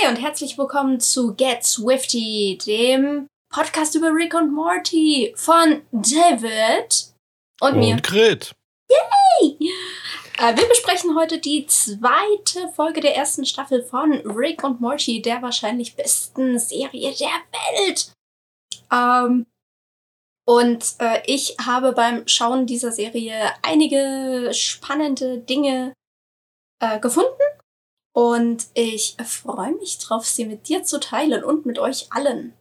Hi und herzlich willkommen zu Get Swifty, dem Podcast über Rick und Morty von David und, mir. Und Grit. Yay! Äh, wir besprechen heute die zweite Folge der ersten Staffel von Rick und Morty, der wahrscheinlich besten Serie der Welt. Ähm, und äh, ich habe beim Schauen dieser Serie einige spannende Dinge äh, gefunden. Und ich freue mich drauf, sie mit dir zu teilen und mit euch allen.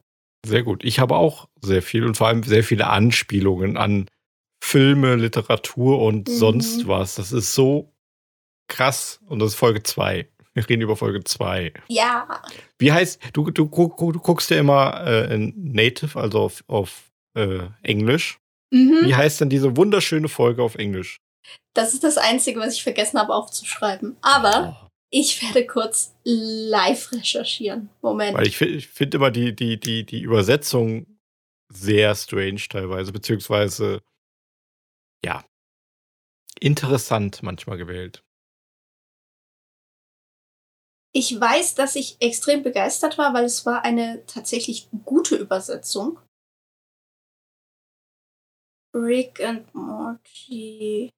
Sehr gut. Ich habe auch sehr viel und vor allem sehr viele Anspielungen an Filme, Literatur und mhm. sonst was. Das ist so krass. Und das ist Folge 2. Wir reden über Folge 2. Ja. Wie heißt, du, du, du, du guckst ja immer äh, in Native, also auf, auf äh, Englisch. Mhm. Wie heißt denn diese wunderschöne Folge auf Englisch? Das ist das Einzige, was ich vergessen habe aufzuschreiben. Aber oh. Ich werde kurz live recherchieren. Moment. Weil ich, finde immer die, die, die, die Übersetzung sehr strange teilweise, beziehungsweise ja, interessant manchmal gewählt. Ich weiß, dass ich extrem begeistert war, weil es war eine tatsächlich gute Übersetzung. Rick and Morty.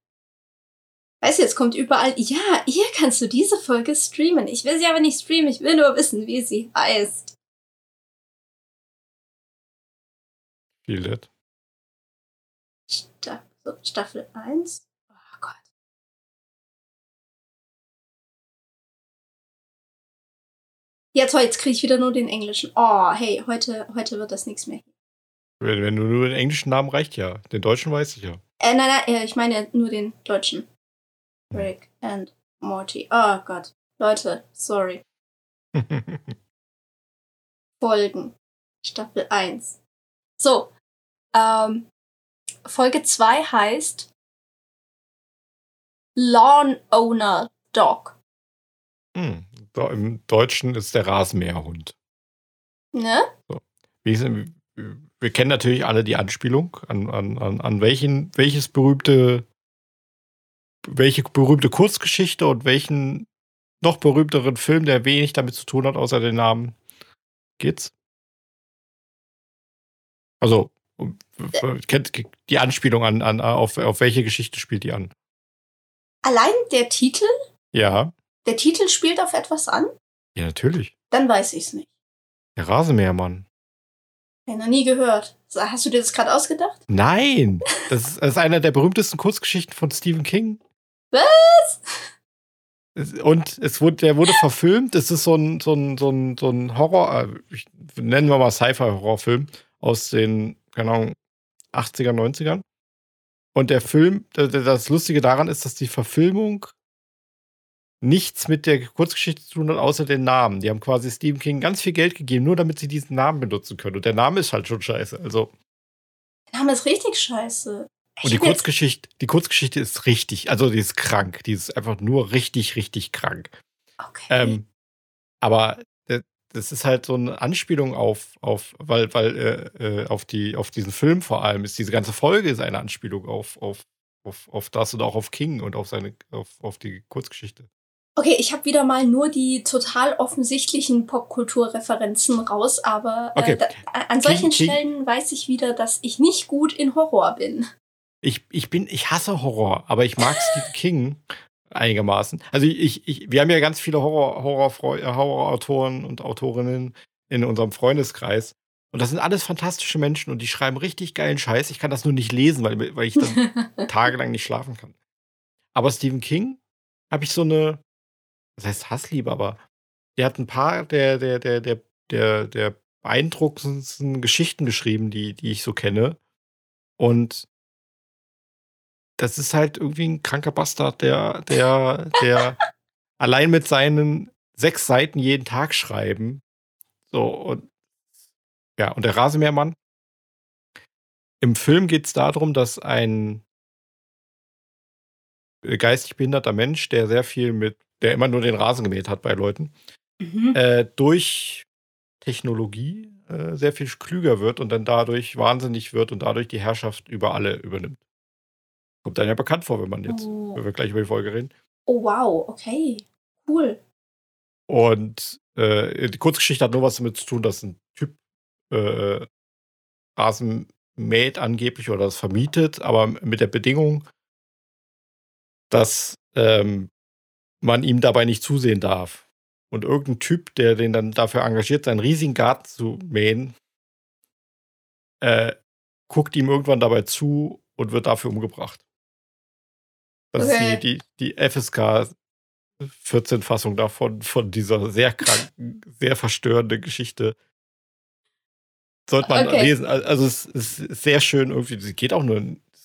Weißt du, jetzt kommt überall, ja, hier kannst du diese Folge streamen. Ich will sie aber nicht streamen, ich will nur wissen, wie sie heißt. Das. So, Staffel 1. Oh Gott. Ja, toll, jetzt kriege ich wieder nur den englischen. Oh, hey, heute, heute wird das nichts mehr. Wenn, wenn du nur den englischen Namen reicht, ja. Den deutschen weiß ich ja. Äh, nein, nein, ich meine nur den deutschen. Rick and Morty. Oh Gott. Leute, sorry. Folgen. Staffel 1. So. Ähm, Folge 2 heißt Lawn Owner Dog. Hm, Im Deutschen ist der Rasenmäherhund. Ne? So. Wir, wir kennen natürlich alle die Anspielung an, an, an, an welchen, welches berühmte, welche berühmte Kurzgeschichte und welchen noch berühmteren Film, der wenig damit zu tun hat, außer den Namen, geht's? Also, Kennt die Anspielung an, an auf, auf welche Geschichte spielt die an? Allein der Titel? Ja. Der Titel spielt auf etwas an? Ja, natürlich. Dann weiß ich's nicht. Der Rasenmähermann. Ich noch nie gehört. Hast du dir das gerade ausgedacht? Nein! Das ist, das ist einer der berühmtesten Kurzgeschichten von Stephen King. Was? Und es wurde, der wurde verfilmt. Es ist so ein, so ein, so ein, so ein Horror, äh, nennen wir mal Sci-Fi-Horrorfilm aus den keine Ahnung, 80er, 90ern. Und der Film, das Lustige daran ist, dass die Verfilmung nichts mit der Kurzgeschichte zu tun hat, außer den Namen. Die haben quasi Stephen King ganz viel Geld gegeben, nur damit sie diesen Namen benutzen können. Und der Name ist halt schon scheiße. Also. Der Name ist richtig scheiße. Und die Kurzgeschichte, die Kurzgeschichte ist richtig, also die ist krank. Die ist einfach nur richtig, richtig krank. Okay. Ähm, aber das ist halt so eine Anspielung auf, auf weil, weil, äh, äh, auf die, auf diesen Film vor allem ist diese ganze Folge ist eine Anspielung auf, auf, auf, auf das und auch auf King und auf seine, auf, auf die Kurzgeschichte. Okay, ich habe wieder mal nur die total offensichtlichen Popkulturreferenzen raus, aber äh, okay. da, an solchen King, Stellen King. weiß ich wieder, dass ich nicht gut in Horror bin. Ich, ich bin, ich hasse Horror, aber ich mag Stephen King einigermaßen. Also ich, ich, wir haben ja ganz viele Horror, Horror, Horrorautoren und Autorinnen in unserem Freundeskreis. Und das sind alles fantastische Menschen und die schreiben richtig geilen Scheiß. Ich kann das nur nicht lesen, weil, weil ich dann tagelang nicht schlafen kann. Aber Stephen King habe ich so eine, das heißt Hassliebe, aber der hat ein paar der, der, der, der, der, der beeindruckendsten Geschichten geschrieben, die, die ich so kenne. Und das ist halt irgendwie ein kranker Bastard, der, der, der allein mit seinen sechs Seiten jeden Tag schreiben. So, und ja, und der Rasenmähermann. Im Film geht es darum, dass ein geistig behinderter Mensch, der sehr viel mit, der immer nur den Rasen gemäht hat bei Leuten, mhm. äh, durch Technologie äh, sehr viel klüger wird und dann dadurch wahnsinnig wird und dadurch die Herrschaft über alle übernimmt. Kommt dann ja bekannt vor, wenn man jetzt, oh. wenn wir gleich über die Folge reden. Oh wow, okay. Cool. Und äh, die Kurzgeschichte hat nur was damit zu tun, dass ein Typ äh, Rasen mäht angeblich oder das vermietet, aber mit der Bedingung, dass ähm, man ihm dabei nicht zusehen darf. Und irgendein Typ, der den dann dafür engagiert, seinen riesigen Garten zu mähen, äh, guckt ihm irgendwann dabei zu und wird dafür umgebracht. Das okay. ist die, die, die FSK 14-Fassung davon, von dieser sehr kranken, sehr verstörenden Geschichte. Sollte man okay. lesen. Also es ist sehr schön irgendwie. Sie geht auch nur,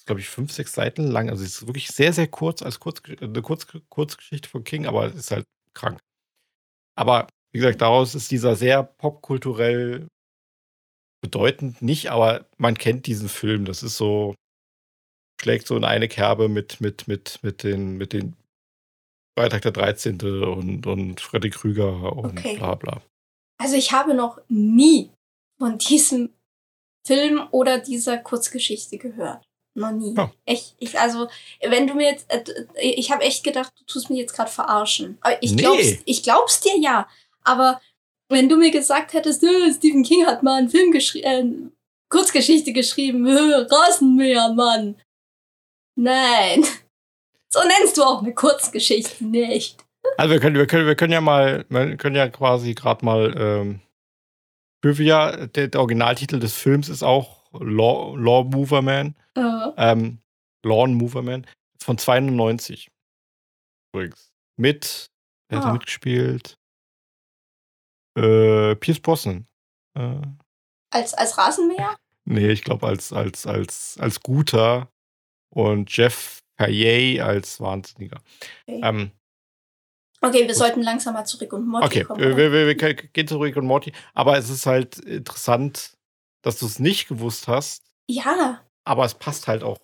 glaube ich, fünf, sechs Seiten lang. Also es ist wirklich sehr, sehr kurz als Kurz, eine Kurz, Kurzgeschichte von King, aber es ist halt krank. Aber wie gesagt, daraus ist dieser sehr popkulturell bedeutend nicht, aber man kennt diesen Film. Das ist so, schlägt so in eine Kerbe mit, mit, mit, mit den, mit den Freitag der 13. und, und Freddy Krüger und okay. bla bla. Also ich habe noch nie von diesem Film oder dieser Kurzgeschichte gehört. Noch nie. Ja. Echt, ich, also, wenn du mir jetzt, äh, ich habe echt gedacht, du tust mich jetzt gerade verarschen. Aber ich, nee. glaub's, ich glaub's dir ja. Aber wenn du mir gesagt hättest, äh, Stephen King hat mal einen Film geschrieben, äh, Kurzgeschichte geschrieben, äh, Rasenmäher, Mann. Nein. So nennst du auch eine Kurzgeschichte nicht. Also wir können, wir können, wir können ja mal, wir können ja quasi gerade mal ähm, Trivia, der, der, Originaltitel des Films ist auch Law, Law Mover Man. Uh. Ähm, Lawn Mover Man. Von 92. Übrigens. Mit, wer hat ah. mitgespielt? Äh, Pierce Brosnan. Äh, als, als Rasenmäher? Nee, ich glaube als, als, als, als Guter. Und Jeff Kaye als Wahnsinniger. Okay. Ähm, okay, wir sollten langsam mal zurück und Morty okay, kommen. Okay, wir, wir, wir, gehen zurück und Morty. Aber es ist halt interessant, dass du es nicht gewusst hast. Ja. Aber es passt halt auch.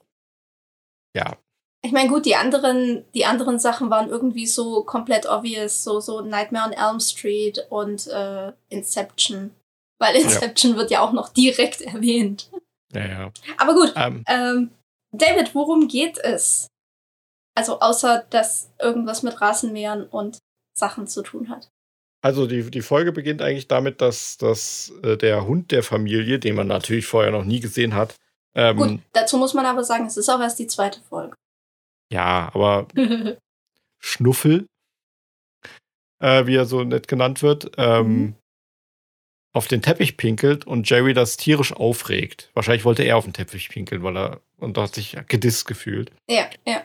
Ja. Ich meine, gut, die anderen, die anderen Sachen waren irgendwie so komplett obvious, so, so Nightmare on Elm Street und äh, Inception. Weil Inception ja. wird ja auch noch direkt erwähnt. Ja, ja. Aber gut, ähm, ähm, David, worum geht es? Also außer, dass irgendwas mit Rasenmähern und Sachen zu tun hat. Also die, die Folge beginnt eigentlich damit, dass, dass äh, der Hund der Familie, den man natürlich vorher noch nie gesehen hat. Ähm, Gut, dazu muss man aber sagen, es ist auch erst die zweite Folge. Ja, aber Schnuffel, äh, wie er so nett genannt wird, ähm, mhm auf den Teppich pinkelt und Jerry das tierisch aufregt. Wahrscheinlich wollte er auf den Teppich pinkeln, weil er und hat sich gedisst gefühlt. Ja, ja.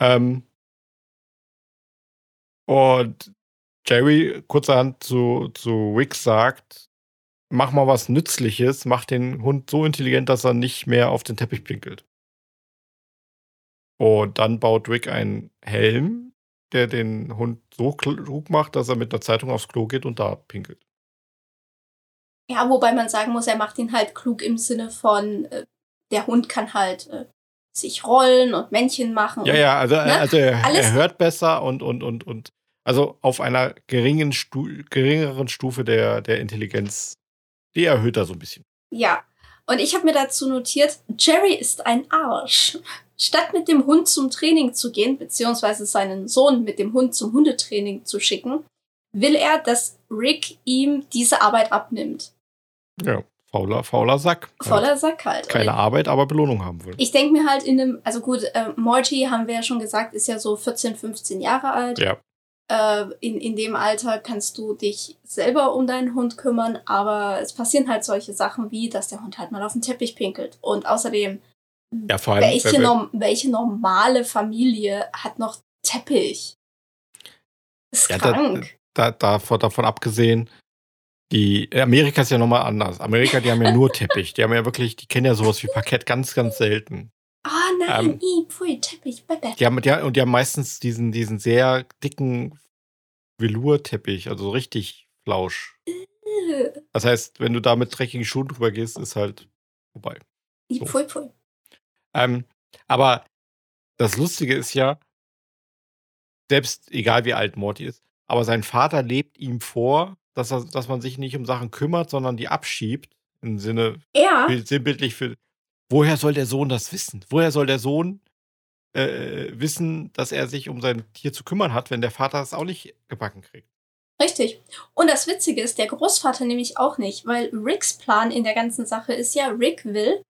Ähm, und Jerry kurzerhand zu, zu Rick sagt, mach mal was Nützliches, mach den Hund so intelligent, dass er nicht mehr auf den Teppich pinkelt. Und dann baut Rick einen Helm, der den Hund so klug macht, dass er mit einer Zeitung aufs Klo geht und da pinkelt. Ja, wobei man sagen muss, er macht ihn halt klug im Sinne von, äh, der Hund kann halt äh, sich rollen und Männchen machen. Ja, und, ja, also, ne? also er, er, hört besser und, und, und, und also auf einer geringen Stu geringeren Stufe der, der Intelligenz, die erhöht er so ein bisschen. Ja, und ich habe mir dazu notiert, Jerry ist ein Arsch. Statt mit dem Hund zum Training zu gehen, beziehungsweise seinen Sohn mit dem Hund zum Hundetraining zu schicken, will er, dass Rick ihm diese Arbeit abnimmt. Ja, fauler, fauler Sack. Fauler halt. Sack halt. Keine Arbeit, aber Belohnung haben will. Ich denke mir halt in dem, also gut, äh, Morty, haben wir ja schon gesagt, ist ja so 14, 15 Jahre alt. Ja. Äh, in, in dem Alter kannst du dich selber um deinen Hund kümmern, aber es passieren halt solche Sachen wie, dass der Hund halt mal auf den Teppich pinkelt. Und außerdem, ja, vor allem, welche, norm welche normale Familie hat noch Teppich? Ist ja, krank. Da, da, davon, davon abgesehen, die, Amerika ist ja nochmal anders. Amerika, die haben ja nur Teppich. Die haben ja wirklich, die kennen ja sowas wie Parkett ganz, ganz selten. Ah, oh nein, ähm, pfui, Teppich, Bebe. Die haben, die, und die haben meistens diesen, diesen sehr dicken Velour-Teppich, also richtig flausch. Das heißt, wenn du da mit dreckigen Schuhen drüber gehst, ist halt vorbei. So. Pfui, pfui. Ähm, aber das Lustige ist ja, selbst egal wie alt Morty ist, aber sein Vater lebt ihm vor, dass, er, dass man sich nicht um Sachen kümmert, sondern die abschiebt. Im Sinne, ja. sinnbildlich für. Woher soll der Sohn das wissen? Woher soll der Sohn äh, wissen, dass er sich um sein Tier zu kümmern hat, wenn der Vater es auch nicht gebacken kriegt? Richtig. Und das Witzige ist, der Großvater nämlich auch nicht, weil Ricks Plan in der ganzen Sache ist ja, Rick will,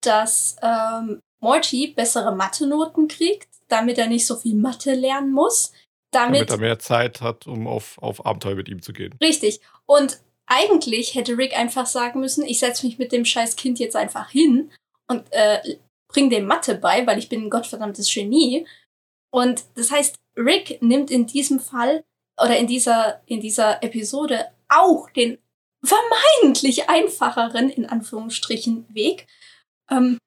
dass ähm, Morty bessere Mathe-Noten kriegt, damit er nicht so viel Mathe lernen muss. Damit, damit er mehr Zeit hat, um auf, auf Abenteuer mit ihm zu gehen. Richtig. Und eigentlich hätte Rick einfach sagen müssen, ich setze mich mit dem scheiß Kind jetzt einfach hin und äh, bring dem Mathe bei, weil ich bin ein gottverdammtes Genie. Und das heißt, Rick nimmt in diesem Fall oder in dieser, in dieser Episode auch den vermeintlich einfacheren, in Anführungsstrichen, Weg. Ähm,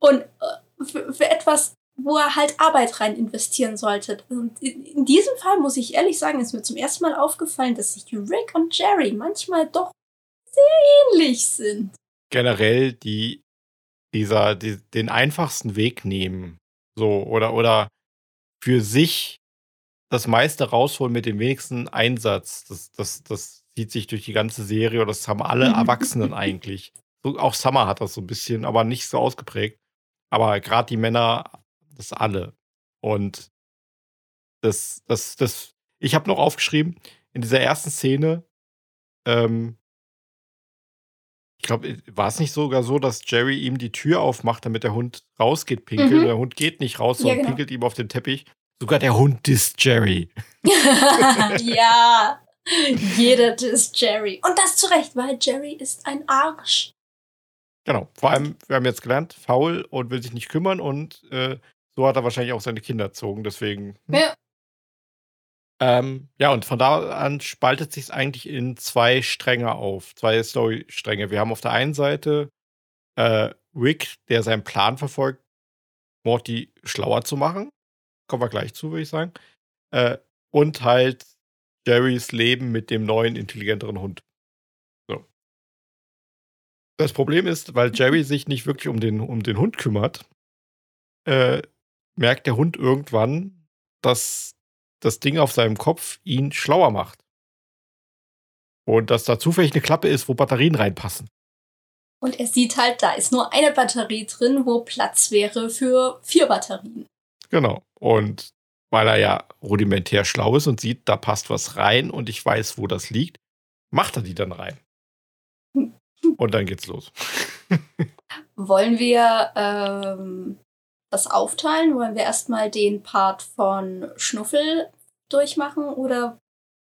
und äh, für, für, etwas, wo er halt Arbeit rein investieren sollte. Und in diesem Fall muss ich ehrlich sagen, ist mir zum ersten Mal aufgefallen, dass sich Rick und Jerry manchmal doch sehr ähnlich sind. Generell die dieser die, den einfachsten Weg nehmen, so oder oder für sich das meiste rausholen mit dem wenigsten Einsatz. Das, das, das zieht sich durch die ganze Serie und das haben alle Erwachsenen eigentlich. So, auch Summer hat das so ein bisschen, aber nicht so ausgeprägt. Aber gerade die Männer, das alle. Und das, das, das, ich habe noch aufgeschrieben, in dieser ersten Szene, ähm, ich glaube, war es nicht sogar so, dass Jerry ihm die Tür aufmacht, damit der Hund rausgeht, pinkelt. Mhm. Der Hund geht nicht raus, sondern ja, genau. pinkelt ihm auf den Teppich. Sogar der Hund disst Jerry. ja, jeder disst Jerry. Und das zu Recht, weil Jerry ist ein Arsch. Genau, vor allem, wir haben jetzt gelernt, faul und will sich nicht kümmern und äh, so hat er wahrscheinlich auch seine Kinder erzogen, deswegen. Hm. Ja. Ähm, ja, und von da an spaltet sich es eigentlich in zwei Stränge auf, zwei Story-Stränge. Wir haben auf der einen Seite äh, Rick, der seinen Plan verfolgt, Morty schlauer zu machen. Kommen wir gleich zu, würde ich sagen. Äh, und halt Jerrys Leben mit dem neuen, intelligenteren Hund. So. Das Problem ist, weil Jerry sich nicht wirklich um den, um den Hund kümmert, äh, merkt der Hund irgendwann, dass das Ding auf seinem Kopf ihn schlauer macht. Und dass da zufällig eine Klappe ist, wo Batterien reinpassen. Und er sieht halt, da ist nur eine Batterie drin, wo Platz wäre für vier Batterien. Genau. Und weil er ja rudimentär schlau ist und sieht, da passt was rein und ich weiß, wo das liegt, macht er die dann rein. Und dann geht's los. Wollen wir ähm, das aufteilen? Wollen wir erstmal den Part von Schnuffel durchmachen oder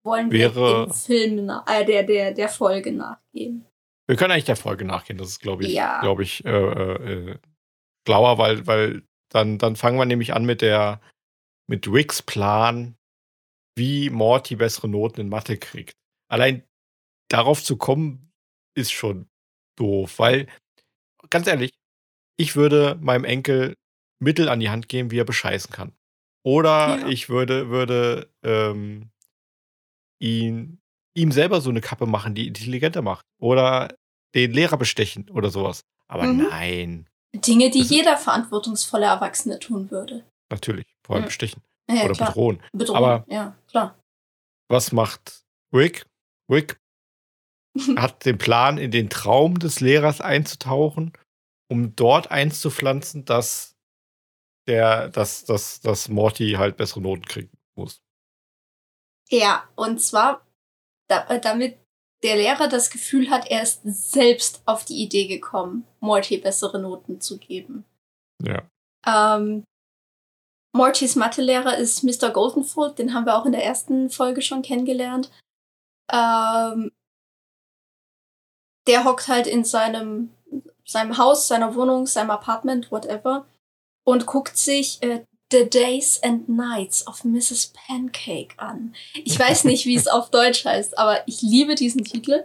wollen wir Wäre, dem Film, äh, der, der, der Folge nachgehen? Wir können eigentlich der Folge nachgehen. Das ist, glaube ich, ja. glaube ich, äh, äh, schlauer, weil, weil dann, dann fangen wir nämlich an mit der, mit Ricks Plan, wie Morty bessere Noten in Mathe kriegt. Allein darauf zu kommen, ist schon doof, weil, ganz ehrlich, ich würde meinem Enkel Mittel an die Hand geben, wie er bescheißen kann. Oder ja. ich würde, würde ähm, ihn, ihm selber so eine Kappe machen, die intelligenter macht. Oder den Lehrer bestechen oder sowas. Aber mhm. nein. Dinge, die das jeder verantwortungsvolle Erwachsene tun würde. Natürlich, vor allem ja. bestechen. Ja, oder klar. bedrohen. bedrohen. Aber ja, klar. Was macht Rick? Rick hat den Plan, in den Traum des Lehrers einzutauchen, um dort einzupflanzen, dass der, dass, dass, dass Morty halt bessere Noten kriegen muss. Ja, und zwar da, äh, damit der Lehrer das Gefühl hat, er ist selbst auf die Idee gekommen, Morty bessere Noten zu geben. Ja. Ähm, Mortys Mathelehrer ist Mr. Goldenfold, den haben wir auch in der ersten Folge schon kennengelernt. Ähm, der hockt halt in seinem, seinem Haus, seiner Wohnung, seinem Apartment, whatever, und guckt sich äh, The Days and Nights of Mrs. Pancake an. Ich weiß nicht, wie es auf Deutsch heißt, aber ich liebe diesen Titel.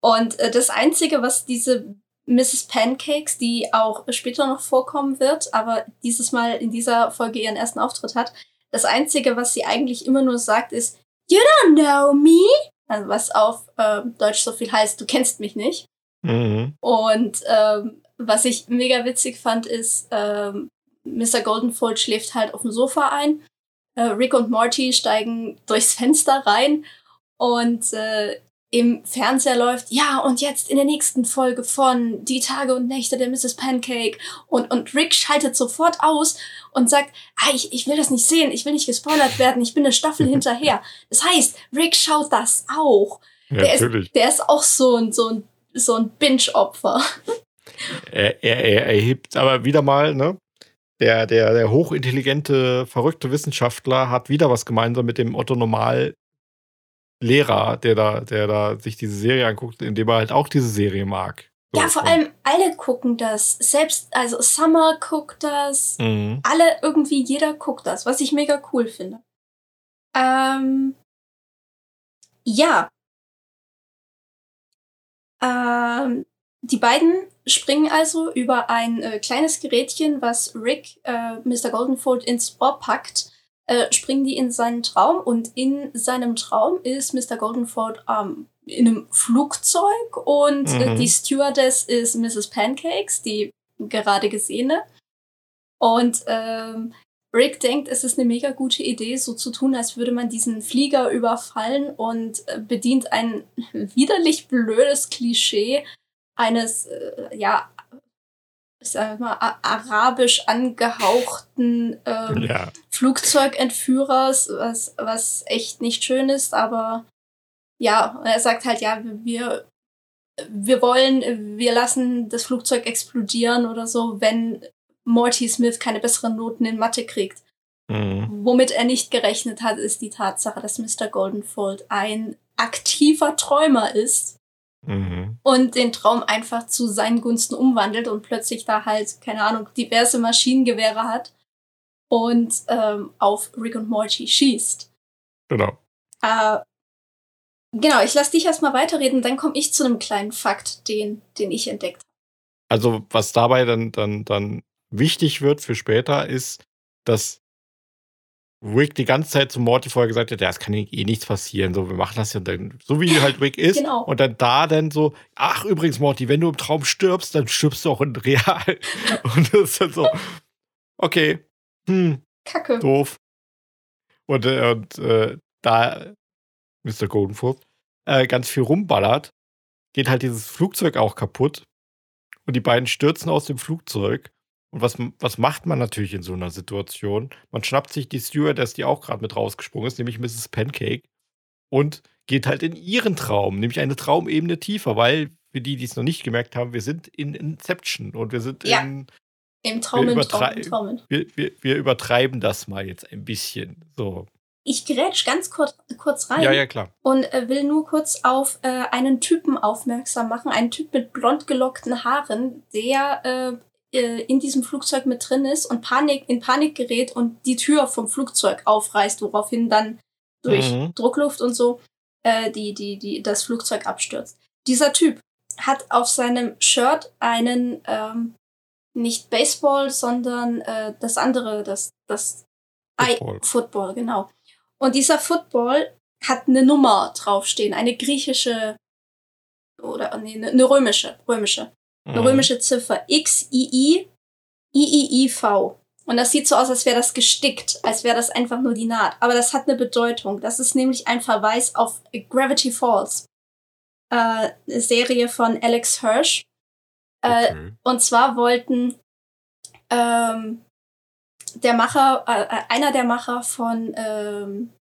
Und äh, das Einzige, was diese Mrs. Pancakes, die auch später noch vorkommen wird, aber dieses Mal in dieser Folge ihren ersten Auftritt hat, das Einzige, was sie eigentlich immer nur sagt, ist You don't know me. Also was auf äh, Deutsch so viel heißt, du kennst mich nicht. Mhm. Und ähm, was ich mega witzig fand, ist, ähm, Mr. Goldenfold schläft halt auf dem Sofa ein. Äh, Rick und Morty steigen durchs Fenster rein und äh, im Fernseher läuft, ja, und jetzt in der nächsten Folge von Die Tage und Nächte der Mrs. Pancake. Und, und Rick schaltet sofort aus und sagt, ah, ich, ich will das nicht sehen, ich will nicht gespoilert werden, ich bin eine Staffel hinterher. Das heißt, Rick schaut das auch. Ja, der, natürlich. Ist, der ist auch so ein, so ein, so ein Binge-Opfer. Er, er, er erhebt aber wieder mal, ne? Der, der, der hochintelligente, verrückte Wissenschaftler hat wieder was gemeinsam mit dem Otto Normal Lehrer, der da, der da sich diese Serie anguckt, indem er halt auch diese Serie mag. So, ja, vor allem alle gucken das. Selbst, also Summer guckt das. Mhm. Alle, irgendwie jeder guckt das, was ich mega cool finde. Ähm, ja. Ähm, die beiden springen also über ein äh, kleines Gerätchen, was Rick, äh, Mr. Goldenfold, ins Ohr packt äh, springen die in seinen Traum und in seinem Traum ist Mr. Goldenford ähm, in einem Flugzeug und äh, mhm. die Stewardess ist Mrs. Pancakes, die gerade gesehene. Und ähm, Rick denkt, es ist eine mega gute Idee, so zu tun, als würde man diesen Flieger überfallen und äh, bedient ein widerlich blödes Klischee eines äh, ja ich sag mal, arabisch angehauchten ähm, ja. Flugzeugentführers, was, was echt nicht schön ist, aber ja, er sagt halt, ja, wir, wir wollen, wir lassen das Flugzeug explodieren oder so, wenn Morty Smith keine besseren Noten in Mathe kriegt. Mhm. Womit er nicht gerechnet hat, ist die Tatsache, dass Mr. Goldenfold ein aktiver Träumer ist Mhm. Und den Traum einfach zu seinen Gunsten umwandelt und plötzlich da halt, keine Ahnung, diverse Maschinengewehre hat und ähm, auf Rick und Morty schießt. Genau. Äh, genau, ich lasse dich erstmal weiterreden, dann komme ich zu einem kleinen Fakt, den, den ich entdeckt habe. Also, was dabei dann, dann, dann wichtig wird für später, ist, dass Rick die ganze Zeit zu Morty vorher gesagt hat, ja, es kann eh nichts passieren, so, wir machen das ja dann, so wie halt Rick ist. Genau. Und dann da dann so, ach, übrigens, Morty, wenn du im Traum stirbst, dann stirbst du auch in real. Und das ist dann so, okay, hm, Kacke. Doof. Und, äh, und äh, da Mr. Goldenfuß äh, ganz viel rumballert, geht halt dieses Flugzeug auch kaputt. Und die beiden stürzen aus dem Flugzeug. Und was, was macht man natürlich in so einer Situation? Man schnappt sich die Stewardess, die auch gerade mit rausgesprungen ist, nämlich Mrs. Pancake, und geht halt in ihren Traum, nämlich eine Traumebene tiefer, weil für die, die es noch nicht gemerkt haben, wir sind in Inception und wir sind ja. in. Im Traum, wir, Traum, Traum. Wir, wir, wir, übertreiben das mal jetzt ein bisschen. So. Ich grätsch ganz kurz, kurz rein. Ja, ja, klar. Und äh, will nur kurz auf äh, einen Typen aufmerksam machen. Einen Typ mit blond gelockten Haaren, der äh, äh, in diesem Flugzeug mit drin ist und Panik, in Panik gerät und die Tür vom Flugzeug aufreißt, woraufhin dann durch mhm. Druckluft und so äh, die, die, die, das Flugzeug abstürzt. Dieser Typ hat auf seinem Shirt einen ähm, nicht Baseball, sondern äh, das andere, das, das Football. I Football, genau. Und dieser Football hat eine Nummer draufstehen, eine griechische oder nee, eine römische, römische eine mhm. römische Ziffer XII IIIV. Und das sieht so aus, als wäre das gestickt, als wäre das einfach nur die Naht. Aber das hat eine Bedeutung. Das ist nämlich ein Verweis auf Gravity Falls. Äh, eine Serie von Alex Hirsch. Äh, okay. Und zwar wollten ähm, der Macher, äh, äh einer der Macher von ähm,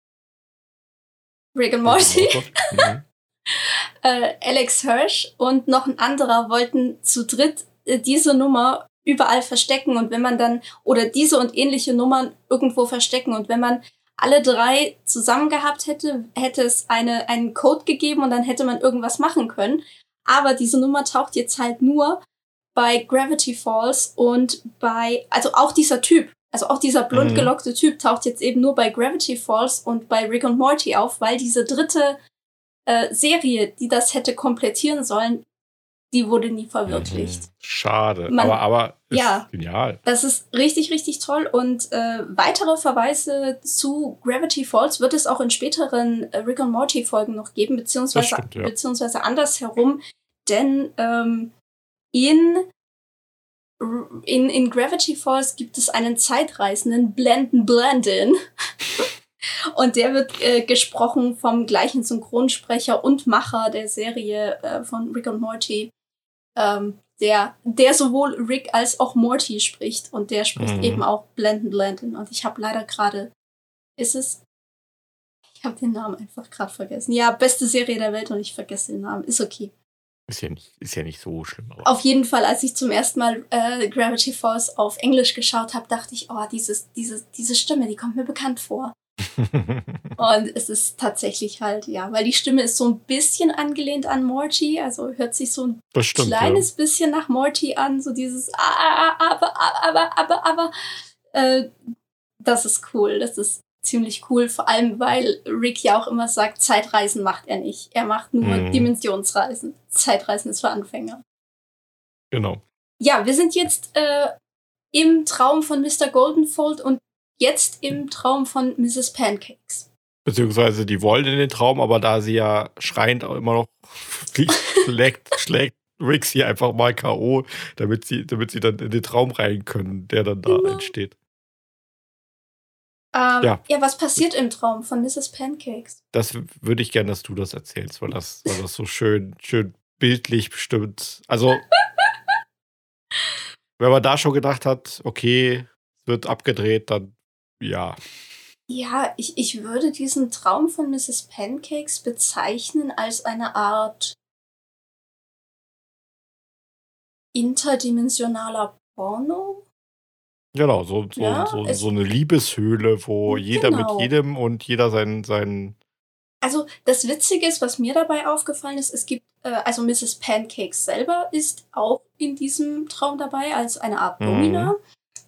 Rick and Morty, mhm. äh, Alex Hirsch und noch ein anderer wollten zu dritt äh, diese Nummer überall verstecken und wenn man dann oder diese und ähnliche Nummern irgendwo verstecken und wenn man alle drei zusammen gehabt hätte, hätte es eine, einen Code gegeben und dann hätte man irgendwas machen können. Aber diese Nummer taucht jetzt halt nur bei Gravity Falls und bei, also auch dieser Typ, also auch dieser blond mhm. gelockte Typ taucht jetzt eben nur bei Gravity Falls und bei Rick und Morty auf, weil diese dritte äh, Serie, die das hätte komplettieren sollen, die wurde nie verwirklicht. Mhm. Schade, Man, aber, aber ist ja, genial. Das ist richtig, richtig toll. Und äh, weitere Verweise zu Gravity Falls wird es auch in späteren äh, Rick and Morty Folgen noch geben, beziehungsweise, stimmt, ja. beziehungsweise andersherum. Denn ähm, in, in, in Gravity Falls gibt es einen Zeitreisenden, Blenden Blandin. Und der wird äh, gesprochen vom gleichen Synchronsprecher und Macher der Serie äh, von Rick und Morty, ähm, der, der sowohl Rick als auch Morty spricht. Und der spricht mhm. eben auch Blendon Landon. Und ich habe leider gerade, ist es, ich habe den Namen einfach gerade vergessen. Ja, beste Serie der Welt und ich vergesse den Namen. Ist okay. Ist ja nicht, ist ja nicht so schlimm. Auf jeden Fall, als ich zum ersten Mal äh, Gravity Falls auf Englisch geschaut habe, dachte ich, oh, dieses, dieses, diese Stimme, die kommt mir bekannt vor. Und es ist tatsächlich halt, ja, weil die Stimme ist so ein bisschen angelehnt an Morty, also hört sich so ein stimmt, kleines ja. bisschen nach Morty an, so dieses ah, ah, ah, aber, aber, aber, aber, äh, das ist cool, das ist ziemlich cool, vor allem weil Rick ja auch immer sagt, Zeitreisen macht er nicht. Er macht nur mhm. Dimensionsreisen. Zeitreisen ist für Anfänger. Genau. Ja, wir sind jetzt äh, im Traum von Mr. Goldenfold und jetzt im Traum von Mrs. Pancakes. Beziehungsweise die wollen in den Traum, aber da sie ja schreiend auch immer noch schlägt, schlägt Rick sie einfach mal K.O., damit sie, damit sie dann in den Traum rein können, der dann da genau. entsteht. Ähm, ja. ja, was passiert im Traum von Mrs. Pancakes? Das würde ich gerne, dass du das erzählst, weil das, weil das so schön, schön bildlich bestimmt. Also, wenn man da schon gedacht hat, okay, es wird abgedreht, dann ja. Ja, ich, ich würde diesen Traum von Mrs. Pancakes bezeichnen als eine Art interdimensionaler Porno. Genau, so, so, ja, so, so, eine Liebeshöhle, wo jeder genau. mit jedem und jeder sein, sein. Also das Witzige ist, was mir dabei aufgefallen ist, es gibt, äh, also Mrs. Pancakes selber ist auch in diesem Traum dabei als eine Art Domina. Mhm.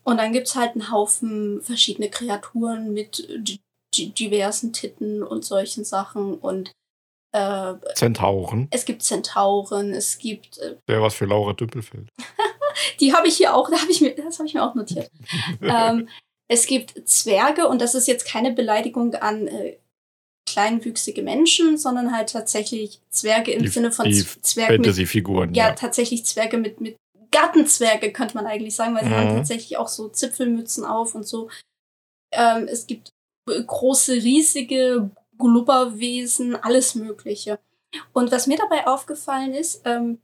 Und dann gibt es halt einen Haufen verschiedene Kreaturen mit diversen Titten und solchen Sachen und äh, Zentauren. Es gibt Zentauren, es gibt. Äh, Wäre was für Laura Düppelfeld. die habe ich hier auch, da habe ich mir, das habe ich mir auch notiert. ähm, es gibt Zwerge und das ist jetzt keine Beleidigung an äh, kleinwüchsige Menschen, sondern halt tatsächlich Zwerge im die, Sinne von Zwergen. Fantasy-Figuren. Ja, ja, tatsächlich Zwerge mit, mit Gartenzwerge, könnte man eigentlich sagen, weil sie mhm. haben tatsächlich auch so Zipfelmützen auf und so. Ähm, es gibt große, riesige Glubberwesen, alles Mögliche. Und was mir dabei aufgefallen ist, ähm,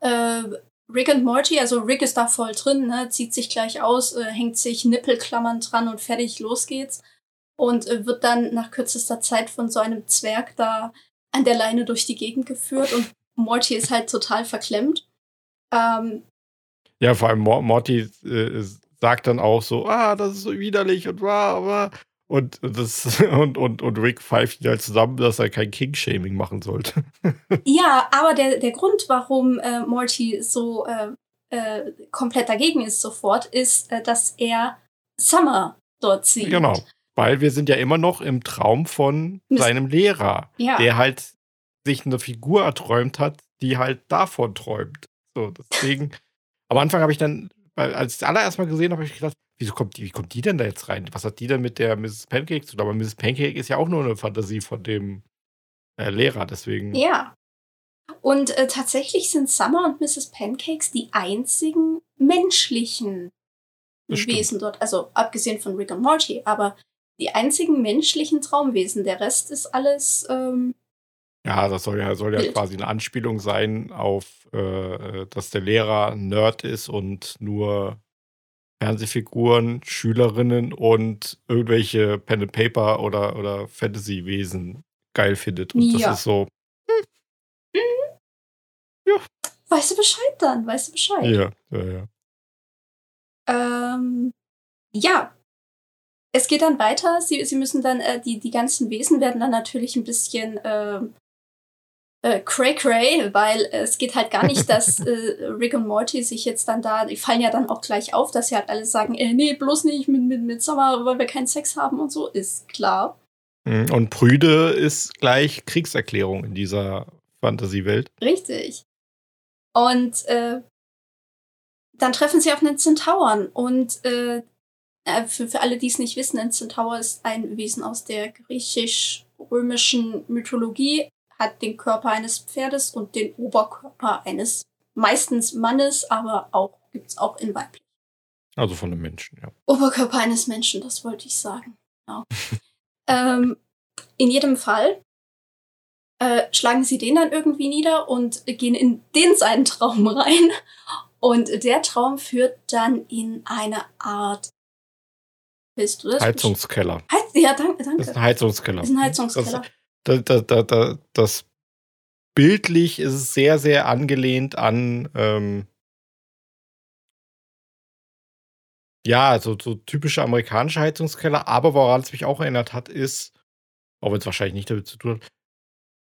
äh, Rick und Morty, also Rick ist da voll drin, ne, zieht sich gleich aus, äh, hängt sich Nippelklammern dran und fertig, los geht's. Und äh, wird dann nach kürzester Zeit von so einem Zwerg da an der Leine durch die Gegend geführt und Morty ist halt total verklemmt. Ähm, ja, vor allem Morty äh, sagt dann auch so, ah, das ist so widerlich und war, aber und, das, und, und, und Rick pfeift ihn halt zusammen, dass er kein King-Shaming machen sollte. ja, aber der, der Grund, warum äh, Morty so äh, äh, komplett dagegen ist sofort, ist, äh, dass er Summer dort sieht. Genau. Weil wir sind ja immer noch im Traum von seinem Lehrer, ja. der halt sich eine Figur erträumt hat, die halt davon träumt. So, deswegen. am Anfang habe ich dann, als ich das allererst mal gesehen habe, habe ich gedacht, Wieso kommt die, wie kommt die denn da jetzt rein? Was hat die denn mit der Mrs. Pancake zu tun? Aber Mrs. Pancake ist ja auch nur eine Fantasie von dem äh, Lehrer, deswegen. Ja. Und äh, tatsächlich sind Summer und Mrs. Pancakes die einzigen menschlichen Wesen dort. Also abgesehen von Rick und Morty, aber die einzigen menschlichen Traumwesen. Der Rest ist alles. Ähm, ja, das soll ja, soll ja quasi eine Anspielung sein auf, äh, äh dass der Lehrer ein Nerd ist und nur Fernsehfiguren, Schülerinnen und irgendwelche Pen and Paper oder, oder Fantasy-Wesen geil findet. Und ja. das ist so. Hm. Mhm. Ja. Weißt du Bescheid dann? Weißt du Bescheid? Ja, ja, ja. Ähm, ja. Es geht dann weiter. Sie, sie müssen dann, äh, die, die ganzen Wesen werden dann natürlich ein bisschen äh, äh, Cray Cray, weil es geht halt gar nicht, dass äh, Rick und Morty sich jetzt dann da, die fallen ja dann auch gleich auf, dass sie halt alle sagen, äh, nee, bloß nicht mit, mit, mit Sommer, weil wir keinen Sex haben und so, ist klar. Mhm, und Prüde ist gleich Kriegserklärung in dieser Fantasiewelt. Richtig. Und äh, dann treffen sie auf einen Zentauren und äh, äh, für, für alle, die es nicht wissen, ein Zentaur ist ein Wesen aus der griechisch-römischen Mythologie, hat den Körper eines Pferdes und den Oberkörper eines meistens Mannes, aber auch gibt's auch in weiblich. Also von einem Menschen, ja. Oberkörper eines Menschen, das wollte ich sagen. Genau. Ähm, in jedem Fall äh, schlagen sie den dann irgendwie nieder und gehen in den seinen Traum rein. Und der Traum führt dann in eine Art. Willst du das? Heizungskeller. Heiz ja, danke, danke. Das ist ein Heizungskeller. Das ist ein Heizungskeller. Das, da, da, da, das bildlich ist es sehr, sehr angelehnt an ähm, ja, so, so typische amerikanische Heizungskeller, aber woran es mich auch erinnert hat, ist, auch wenn es wahrscheinlich nicht damit zu tun hat,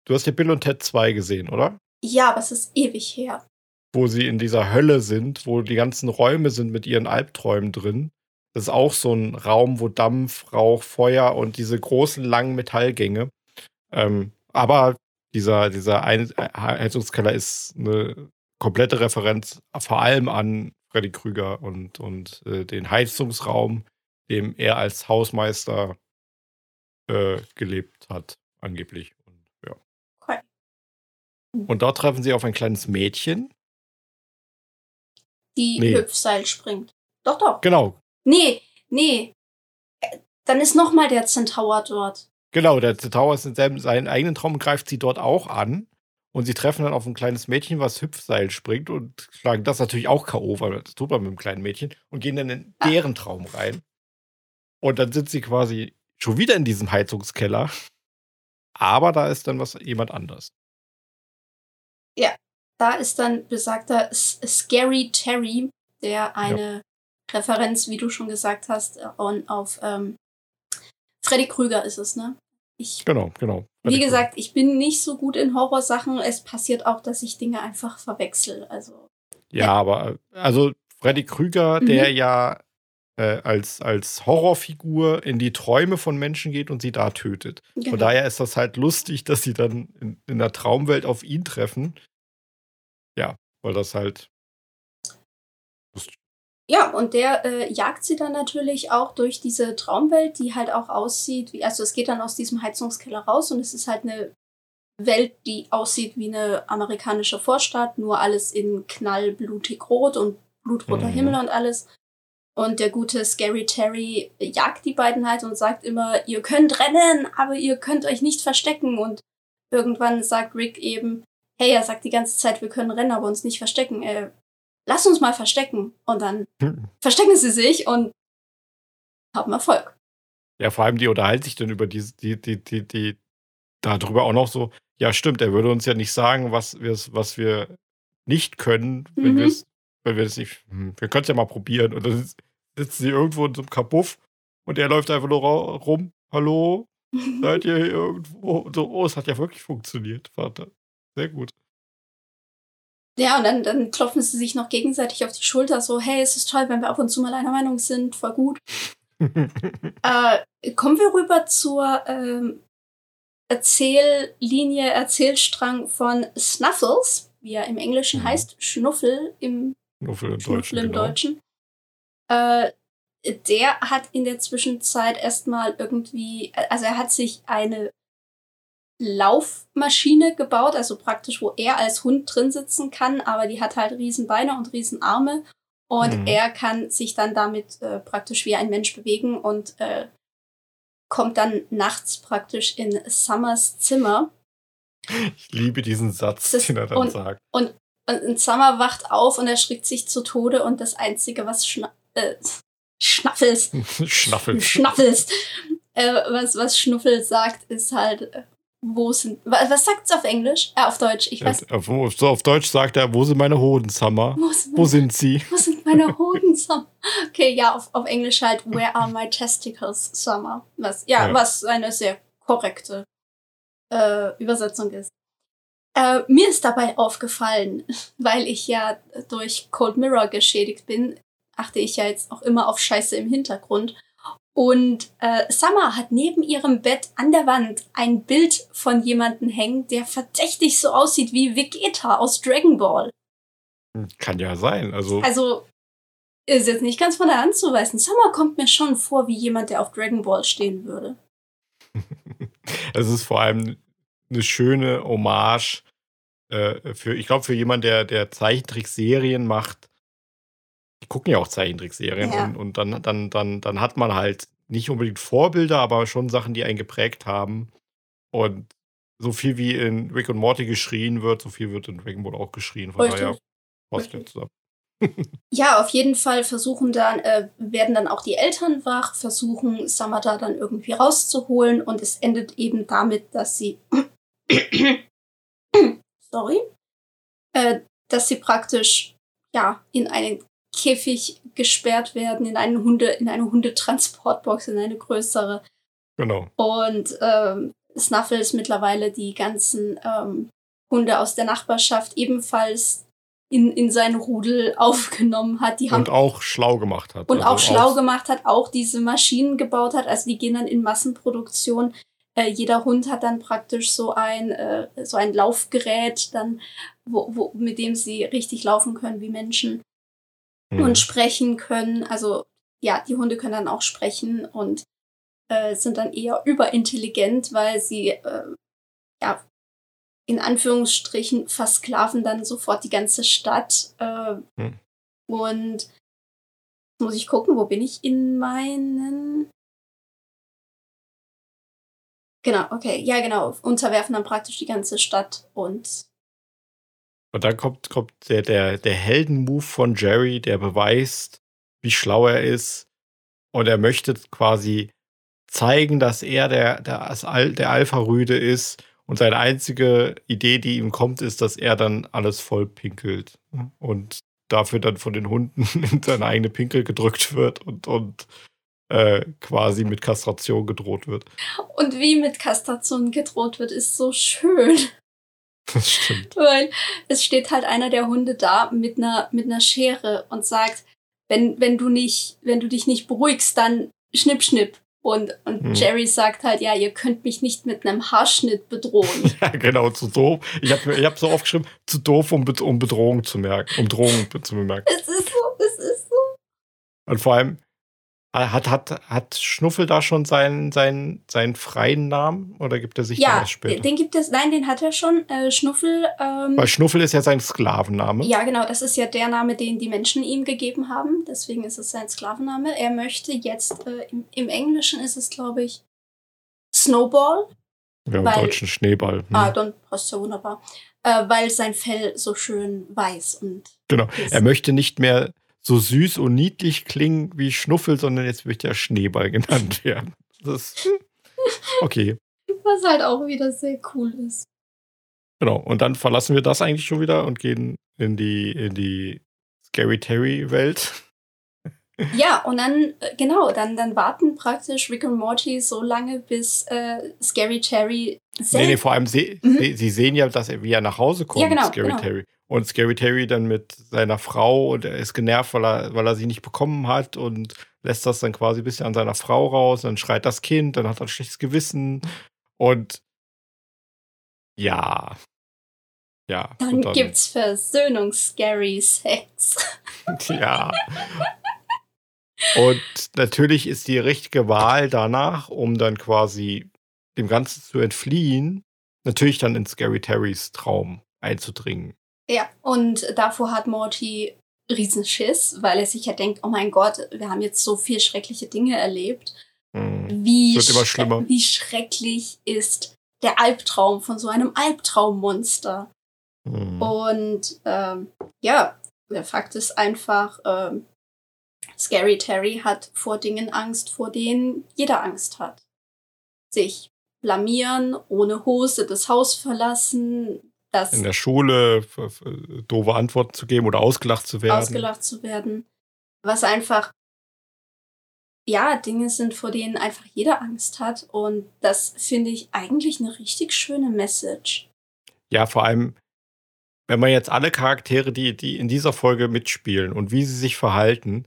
du hast ja Bill und Ted 2 gesehen, oder? Ja, aber es ist ewig her. Wo sie in dieser Hölle sind, wo die ganzen Räume sind mit ihren Albträumen drin. Das ist auch so ein Raum, wo Dampf, Rauch, Feuer und diese großen langen Metallgänge. Ähm, aber dieser, dieser Heizungskeller ist eine komplette Referenz vor allem an Freddy Krüger und, und äh, den Heizungsraum, dem er als Hausmeister äh, gelebt hat, angeblich. Und, ja. Okay. und dort treffen sie auf ein kleines Mädchen. Die nee. Hüpfseil springt. Doch, doch. Genau. Nee, nee. Äh, dann ist nochmal der Centaur dort. Genau, der Tower ist in seinen eigenen Traum und greift sie dort auch an. Und sie treffen dann auf ein kleines Mädchen, was Hüpfseil springt und schlagen das natürlich auch K.O., weil das tut man mit dem kleinen Mädchen und gehen dann in ah. deren Traum rein. Und dann sind sie quasi schon wieder in diesem Heizungskeller. Aber da ist dann was jemand anders. Ja, da ist dann besagter Scary Terry, der eine ja. Referenz, wie du schon gesagt hast, auf ähm, Freddy Krüger ist es, ne? Ich, genau, genau. Wie gesagt, ich bin nicht so gut in Horrorsachen. Es passiert auch, dass ich Dinge einfach verwechsel. Also. Ja, ja. aber also Freddy Krüger, mhm. der ja äh, als, als Horrorfigur in die Träume von Menschen geht und sie da tötet. Genau. Von daher ist das halt lustig, dass sie dann in, in der Traumwelt auf ihn treffen. Ja, weil das halt ja, und der äh, jagt sie dann natürlich auch durch diese Traumwelt, die halt auch aussieht wie, also es geht dann aus diesem Heizungskeller raus und es ist halt eine Welt, die aussieht wie eine amerikanische Vorstadt, nur alles in knallblutig rot und blutroter mhm. Himmel und alles. Und der gute Scary Terry jagt die beiden halt und sagt immer, ihr könnt rennen, aber ihr könnt euch nicht verstecken. Und irgendwann sagt Rick eben, hey, er sagt die ganze Zeit, wir können rennen, aber uns nicht verstecken. Äh, lass uns mal verstecken. Und dann hm. verstecken sie sich und haben Erfolg. Ja, vor allem die unterhalten sich dann über die, die, die, die, die, darüber auch noch so, ja, stimmt, er würde uns ja nicht sagen, was wir, was wir nicht können, wenn mhm. wir es, wenn wir es nicht, hm, wir können es ja mal probieren. Und dann sitzen sie irgendwo in so einem Kabuff und er läuft einfach nur rum, hallo, seid ihr hier irgendwo? Und so, oh, es hat ja wirklich funktioniert, Vater. Sehr gut. Ja, und dann, dann klopfen sie sich noch gegenseitig auf die Schulter, so, hey, es ist toll, wenn wir ab und zu mal einer Meinung sind, voll gut. äh, kommen wir rüber zur ähm, Erzähllinie, Erzählstrang von Snuffles, wie er im Englischen mhm. heißt, Schnuffel im, Schnuffel im Schnuffel Deutschen. Im genau. Deutschen. Äh, der hat in der Zwischenzeit erstmal irgendwie, also er hat sich eine Laufmaschine gebaut, also praktisch, wo er als Hund drin sitzen kann, aber die hat halt riesen Beine und riesen Arme und mhm. er kann sich dann damit äh, praktisch wie ein Mensch bewegen und äh, kommt dann nachts praktisch in Summers Zimmer. Ich liebe diesen Satz, das, den er dann und, sagt. Und, und, und Summer wacht auf und erschrickt sich zu Tode und das Einzige, was schna äh, Schnaffels. Schnaffels. Schnaffels. Äh, was, was Schnuffel sagt, ist halt, äh, wo sind. Was, es auf Englisch? Äh, auf Deutsch, ich weiß. Auf, so auf Deutsch sagt er, wo sind meine Hoden, Summer? Wo sind, meine, wo sind sie? Wo sind meine Hoden, Summer? Okay, ja, auf, auf Englisch halt, where are my testicles, Summer? Was, ja, ja. was eine sehr korrekte äh, Übersetzung ist. Äh, mir ist dabei aufgefallen, weil ich ja durch Cold Mirror geschädigt bin, achte ich ja jetzt auch immer auf Scheiße im Hintergrund. Und äh, Summer hat neben ihrem Bett an der Wand ein Bild von jemandem hängen, der verdächtig so aussieht wie Vegeta aus Dragon Ball. Kann ja sein. Also, also ist jetzt nicht ganz von der Hand zu weisen. Summer kommt mir schon vor wie jemand, der auf Dragon Ball stehen würde. es ist vor allem eine schöne Hommage äh, für, ich glaube, für jemanden, der, der Zeichentrickserien macht, die gucken ja auch Zeichentrickserien ja. und, und dann, dann, dann, dann hat man halt nicht unbedingt Vorbilder, aber schon Sachen, die einen geprägt haben. Und so viel wie in Rick und Morty geschrien wird, so viel wird in Dragon Ball auch geschrien. Von Richtig. daher passt ja zusammen. Ja, auf jeden Fall versuchen dann, äh, werden dann auch die Eltern wach, versuchen Samada dann irgendwie rauszuholen und es endet eben damit, dass sie, sorry, äh, dass sie praktisch, ja, in einen Käfig gesperrt werden, in einen Hunde, in eine Hundetransportbox, in eine größere. Genau. Und ähm, Snuffles mittlerweile die ganzen ähm, Hunde aus der Nachbarschaft ebenfalls in, in seinen Rudel aufgenommen hat. Die haben Und auch schlau gemacht hat. und Also auch schlau gemacht hat, auch diese Maschinen gebaut hat. Also die gehen dann in Massenproduktion. Äh, jeder Hund hat dann praktisch so ein, äh, so ein Laufgerät, dann, wo, wo, mit dem sie richtig laufen können wie Menschen Hm. und sprechen können. Also ja, die Hunde können dann auch sprechen und äh, sind dann eher überintelligent, weil sie äh, ja in Anführungsstrichen versklaven dann sofort die ganze Stadt. Äh, Hm. Und jetzt muss ich gucken, wo bin ich in meinen. Genau, okay, ja genau, unterwerfen dann praktisch die ganze Stadt und Und dann kommt, kommt der, der, der Heldenmove von Jerry, der beweist, wie schlau er ist. Und er möchte quasi zeigen, dass er der, der, der Alpha-Rüde ist. Und seine einzige Idee, die ihm kommt, ist, dass er dann alles voll pinkelt. Und dafür dann von den Hunden in seine eigene Pinkel gedrückt wird und, und äh, quasi mit Kastration gedroht wird. Und wie mit Kastration gedroht wird, ist so schön. Das stimmt. Weil es steht halt einer der Hunde da mit einer, mit einer Schere und sagt, wenn, wenn du nicht, wenn du dich nicht beruhigst, dann schnipp, schnipp. Und, und Hm. Jerry sagt halt, ja, ihr könnt mich nicht mit einem Haarschnitt bedrohen. Ja, genau, zu doof. Ich habe ich hab so aufgeschrieben, zu doof, um, um Bedrohung zu merken, um Drohung zu bemerken. es ist so, es ist so. Und vor allem, hat, hat, hat Schnuffel da schon seinen, seinen, seinen freien Namen oder gibt er sich Ja, erst später? den gibt es, nein, den hat er schon. Äh, Schnuffel, ähm, Weil Schnuffel ist ja sein Sklavenname. ja, genau, das ist ja der Name, den die Menschen ihm gegeben haben. Deswegen ist es sein Sklavenname. Er möchte jetzt, äh, im, im Englischen ist es, glaube ich, Snowball. Ja, im weil- deutschen Schneeball. Hm. Ah, dann passt ja wunderbar. Äh, weil sein Fell so schön weiß und genau. ist. Er möchte nicht mehr so süß und niedlich klingen wie Schnuffel, sondern jetzt möchte er Schneeball genannt werden. Das ist okay. was halt auch wieder sehr cool ist. Genau. Und dann verlassen wir das eigentlich schon wieder und gehen in die, in die Scary Terry-Welt. Ja, und dann, äh, genau, dann, dann warten praktisch Rick und Morty so lange, bis äh, Scary Terry Nee, nee, selbst. vor allem, sie, Mhm. sie, sie sehen ja, dass er, wie er nach Hause kommt, Ja, genau, Scary genau. Terry. Und Scary Terry dann mit seiner Frau und er ist genervt, weil er, weil er sie nicht bekommen hat und lässt das dann quasi ein bisschen an seiner Frau raus. Dann schreit das Kind, dann hat er ein schlechtes Gewissen und ja. Ja. dann, und gibt's Versöhnungs-Scary Sex. Ja. Und natürlich ist die richtige Wahl danach, um dann quasi dem Ganzen zu entfliehen, natürlich dann in Scary Terrys Traum einzudringen. Ja, und davor hat Morty Riesenschiss, weil er sich ja denkt, oh mein Gott, wir haben jetzt so viel schreckliche Dinge erlebt. Hm. Wie, Es wird immer schre- wie schrecklich ist der Albtraum von so einem Albtraummonster. Hm. Und ähm, ja, der Fakt ist einfach, ähm, Scary Terry hat vor Dingen Angst, vor denen jeder Angst hat. Sich blamieren, ohne Hose das Haus verlassen, das In der Schule doofe Antworten zu geben oder ausgelacht zu werden. ausgelacht zu werden. Was einfach, ja, Dinge sind, vor denen einfach jeder Angst hat. Und das finde ich eigentlich eine richtig schöne Message. Ja, vor allem, wenn man jetzt alle Charaktere, die, die in dieser Folge mitspielen und wie sie sich verhalten,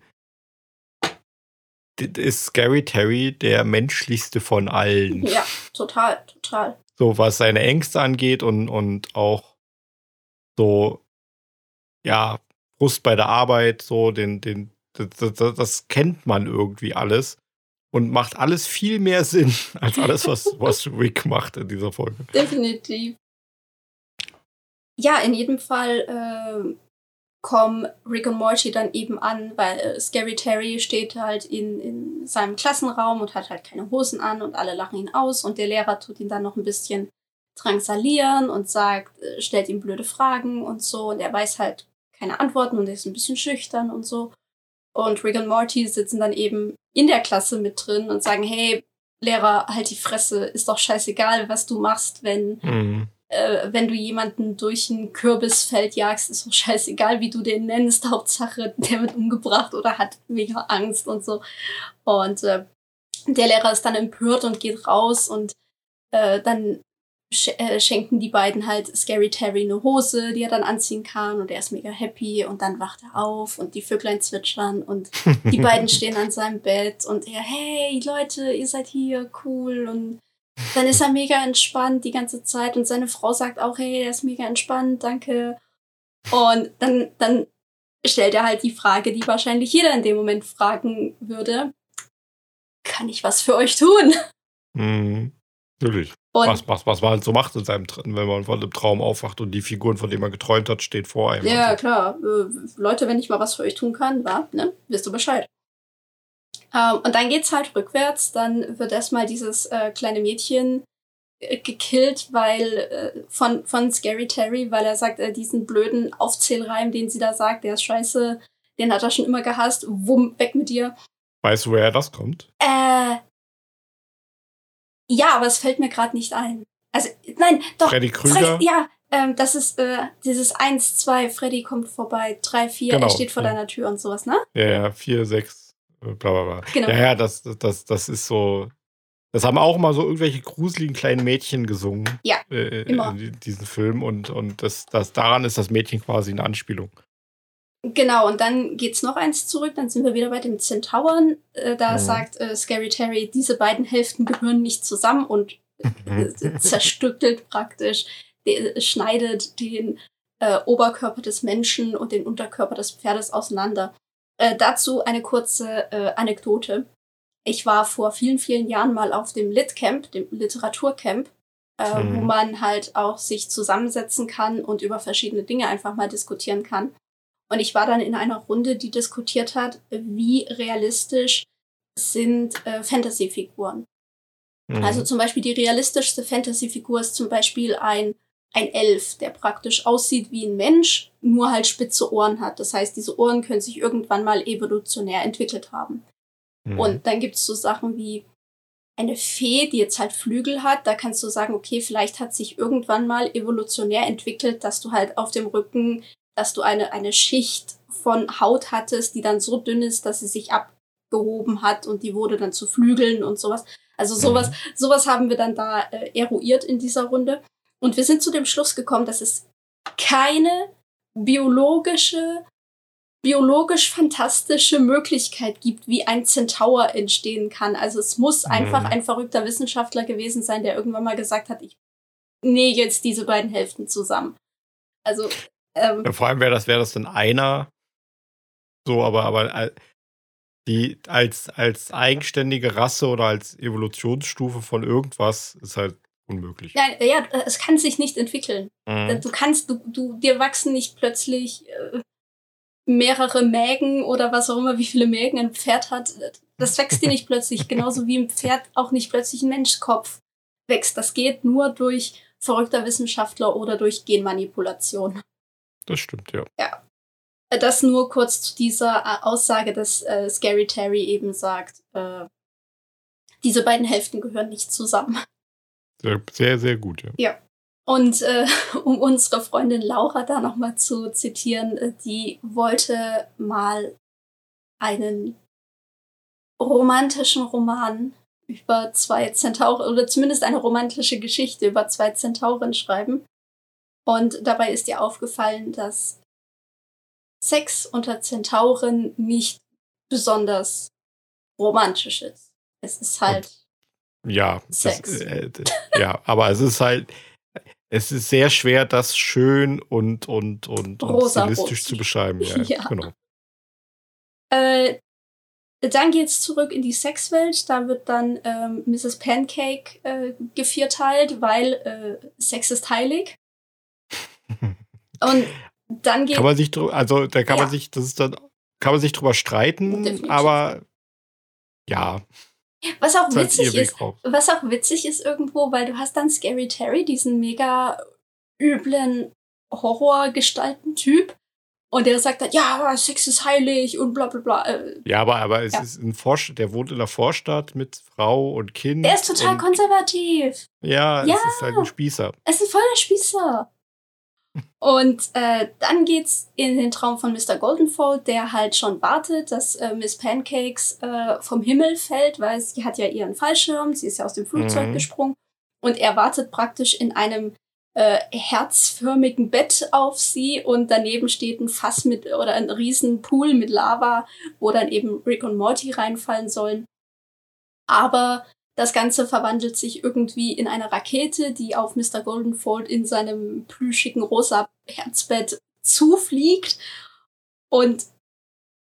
ist Scary Terry der menschlichste von allen. Ja, total, total. So was seine Ängste angeht und, und auch so, ja, Brust bei der Arbeit, so den, den, das, das, das kennt man irgendwie alles und macht alles viel mehr Sinn als alles, was, was Rick macht in dieser Folge. Definitiv. Ja, in jedem Fall äh, kommen Rick und Morty dann eben an, weil äh, Scary Terry steht halt in, in seinem Klassenraum und hat halt keine Hosen an und alle lachen ihn aus und der Lehrer tut ihn dann noch ein bisschen drangsalieren und sagt, äh, stellt ihm blöde Fragen und so und er weiß halt keine Antworten und ist ein bisschen schüchtern und so. Und Rick und Morty sitzen dann eben in der Klasse mit drin und sagen, hey, Lehrer, halt die Fresse, ist doch scheißegal, was du machst, wenn mhm äh, wenn du jemanden durch ein Kürbisfeld jagst, ist doch scheißegal, wie du den nennst. Hauptsache, der wird umgebracht oder hat mega Angst und so. Und äh, der Lehrer ist dann empört und geht raus und äh, dann sch äh, schenken die beiden halt Scary Terry eine Hose, die er dann anziehen kann und er ist mega happy und dann wacht er auf und die Vöglein zwitschern und die beiden stehen an seinem Bett und er, hey Leute, ihr seid hier, cool und dann ist er mega entspannt die ganze Zeit und seine Frau sagt auch, hey, er ist mega entspannt, danke. Und dann, dann stellt er halt die Frage, die wahrscheinlich jeder in dem Moment fragen würde. Kann ich was für euch tun? Mhm. Natürlich. Und was, was, was man halt so macht in seinem, wenn man von einem Traum aufwacht und die Figuren, von denen man geträumt hat, steht vor einem. Ja, so. klar. Äh, Leute, wenn ich mal was für euch tun kann, wa, ne, wisst du Bescheid. Ähm, und dann geht's halt rückwärts. Dann wird erstmal dieses äh, kleine Mädchen äh, gekillt, weil äh, von, von Scary Terry, weil er sagt, äh, diesen blöden Aufzählreim, den sie da sagt, der ist scheiße, den hat er schon immer gehasst. Wumm, weg mit dir. Weißt du, woher das kommt? Äh. Ja, aber es fällt mir gerade nicht ein. Also, nein, doch. Freddy Krüger? Drei, ja, ähm, das ist äh, dieses 1, 2, Freddy kommt vorbei, 3, 4, genau, er steht vor ja. deiner Tür und sowas, ne? Ja, ja, 4, 6, bla bla bla. Genau. Ja, ja, das, das, das ist so. Das haben auch mal so irgendwelche gruseligen kleinen Mädchen gesungen. Ja. Äh, immer. In diesen Film. Und, und das, das, daran ist das Mädchen quasi eine Anspielung. Genau, und dann geht's noch eins zurück, dann sind wir wieder bei den Zentauren. Äh, da mhm. sagt äh, Scary Terry, diese beiden Hälften gehören nicht zusammen und äh, zerstückelt praktisch, de, schneidet den äh, Oberkörper des Menschen und den Unterkörper des Pferdes auseinander. Äh, dazu eine kurze äh, Anekdote. Ich war vor vielen, vielen Jahren mal auf dem Lit-Camp, dem Literaturcamp, äh, mhm. wo man halt auch sich zusammensetzen kann und über verschiedene Dinge einfach mal diskutieren kann. Und ich war dann in einer Runde, die diskutiert hat, wie realistisch sind äh, Fantasy-Figuren. Mhm. Also zum Beispiel die realistischste Fantasy-Figur ist zum Beispiel ein ein Elf, der praktisch aussieht wie ein Mensch, nur halt spitze Ohren hat. Das heißt, diese Ohren können sich irgendwann mal evolutionär entwickelt haben. Mhm. Und dann gibt es so Sachen wie eine Fee, die jetzt halt Flügel hat. Da kannst du sagen, okay, vielleicht hat sich irgendwann mal evolutionär entwickelt, dass du halt auf dem Rücken, dass du eine, eine Schicht von Haut hattest, die dann so dünn ist, dass sie sich abgehoben hat und die wurde dann zu Flügeln und sowas. Also sowas, mhm. sowas haben wir dann da äh, eruiert in dieser Runde. Und wir sind zu dem Schluss gekommen, dass es keine biologische, biologisch fantastische Möglichkeit gibt, wie ein Zentaur entstehen kann. Also es muss mhm. einfach ein verrückter Wissenschaftler gewesen sein, der irgendwann mal gesagt hat, ich nähe jetzt diese beiden Hälften zusammen. Also ähm, ja, vor allem wäre das, wäre das denn einer so, aber, aber äh, die als, als eigenständige Rasse oder als Evolutionsstufe von irgendwas ist halt unmöglich. Ja, ja, es kann sich nicht entwickeln. Mhm. Du kannst, du, du, dir wachsen nicht plötzlich äh, mehrere Mägen oder was auch immer, wie viele Mägen ein Pferd hat. Das wächst dir nicht plötzlich, genauso wie ein Pferd auch nicht plötzlich ein Menschkopf wächst. Das geht nur durch verrückter Wissenschaftler oder durch Genmanipulation. Das stimmt, ja. Ja. Das nur kurz zu dieser äh, Aussage, dass äh, Scary Terry eben sagt, äh, diese beiden Hälften gehören nicht zusammen. Sehr, sehr, gut, ja. Ja. Und äh, um unsere Freundin Laura da nochmal zu zitieren, äh, die wollte mal einen romantischen Roman über zwei Zentauren oder zumindest eine romantische Geschichte über zwei Zentauren schreiben. Und dabei ist ihr aufgefallen, dass Sex unter Zentauren nicht besonders romantisch ist. Es ist halt ja, das, äh, ja, aber es ist halt, es ist sehr schwer, das schön und, und, und, und stilistisch zu beschreiben. Ja, ja. genau. Äh, dann geht's zurück in die Sexwelt. Da wird dann ähm, Mrs. Pancake äh, gevierteilt, weil äh, Sex ist heilig. Und dann geht Kann man sich also da kann Ja. man sich, das ist dann, kann man sich drüber streiten, Definitiv. aber ja, was auch witzig ist, was auch witzig ist irgendwo, weil du hast dann Scary Terry, diesen mega üblen Horrorgestalten-Typ. Und der sagt dann, ja, aber Sex ist heilig und bla bla bla. Äh, Ja, aber, aber es Ja. ist ein Vorstadt, der wohnt in der Vorstadt mit Frau und Kind. Der ist total konservativ. Ja, Ja. es ist halt ein Spießer. Es ist voll der Spießer. Und äh, dann geht's in den Traum von Mr. Goldenfold, der halt schon wartet, dass äh, Miss Pancakes äh, vom Himmel fällt, weil sie hat ja ihren Fallschirm, sie ist ja aus dem Flugzeug Mhm. gesprungen. Und er wartet praktisch in einem äh, herzförmigen Bett auf sie und daneben steht ein Fass mit oder ein riesen Pool mit Lava, wo dann eben Rick und Morty reinfallen sollen. Aber das Ganze verwandelt sich irgendwie in eine Rakete, die auf Mr. Goldenfold in seinem plüschigen rosa Herzbett zufliegt. Und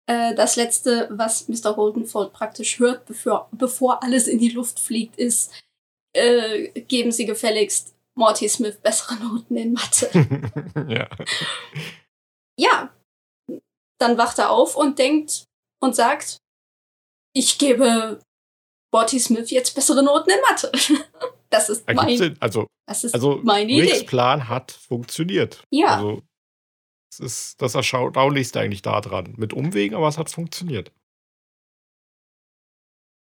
äh, das letzte, was Mr. Goldenfold praktisch hört, bevor, bevor alles in die Luft fliegt, ist, äh, geben Sie gefälligst Morty Smith bessere Noten in Mathe. ja. ja, dann wacht er auf und denkt und sagt, ich gebe Morty Smith jetzt bessere Noten in Mathe. Das ist Ergibt mein, Sinn. Also, das ist also meine Ricks Idee. Plan hat funktioniert. Ja. Also, es ist das Erstaunlichste eigentlich daran. Mit Umwegen, aber es hat funktioniert.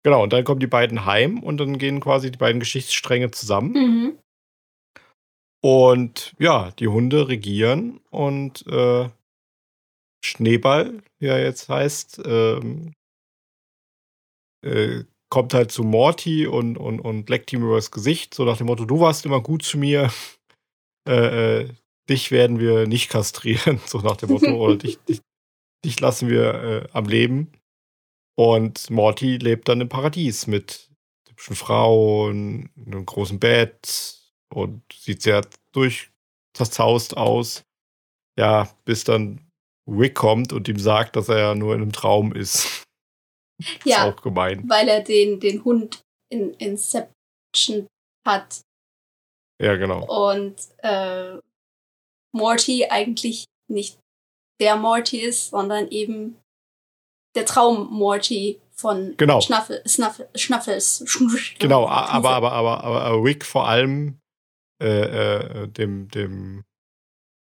Genau, und dann kommen die beiden heim und dann gehen quasi die beiden Geschichtsstränge zusammen. Mhm. Und ja, die Hunde regieren und äh, Schneeball, wie er jetzt heißt, ähm, äh, kommt halt zu Morty und, und, und leckt ihm übers Gesicht, so nach dem Motto, du warst immer gut zu mir, äh, äh, dich werden wir nicht kastrieren, so nach dem Motto, oder dich, dich, dich lassen wir äh, am Leben. Und Morty lebt dann im Paradies mit hübschen Frauen, einem großen Bett und sieht sehr durchzerzaust aus. Ja, bis dann Rick kommt und ihm sagt, dass er ja nur in einem Traum ist. Ja, auch gemein. weil er den, den Hund in Inception hat Ja, genau. und äh, Morty eigentlich nicht der Morty ist, sondern eben der Traum Morty von Genau. Schnaffel, Schnaffel, Schnaffels. Genau, aber, aber, aber, aber Rick vor allem äh, äh, dem, dem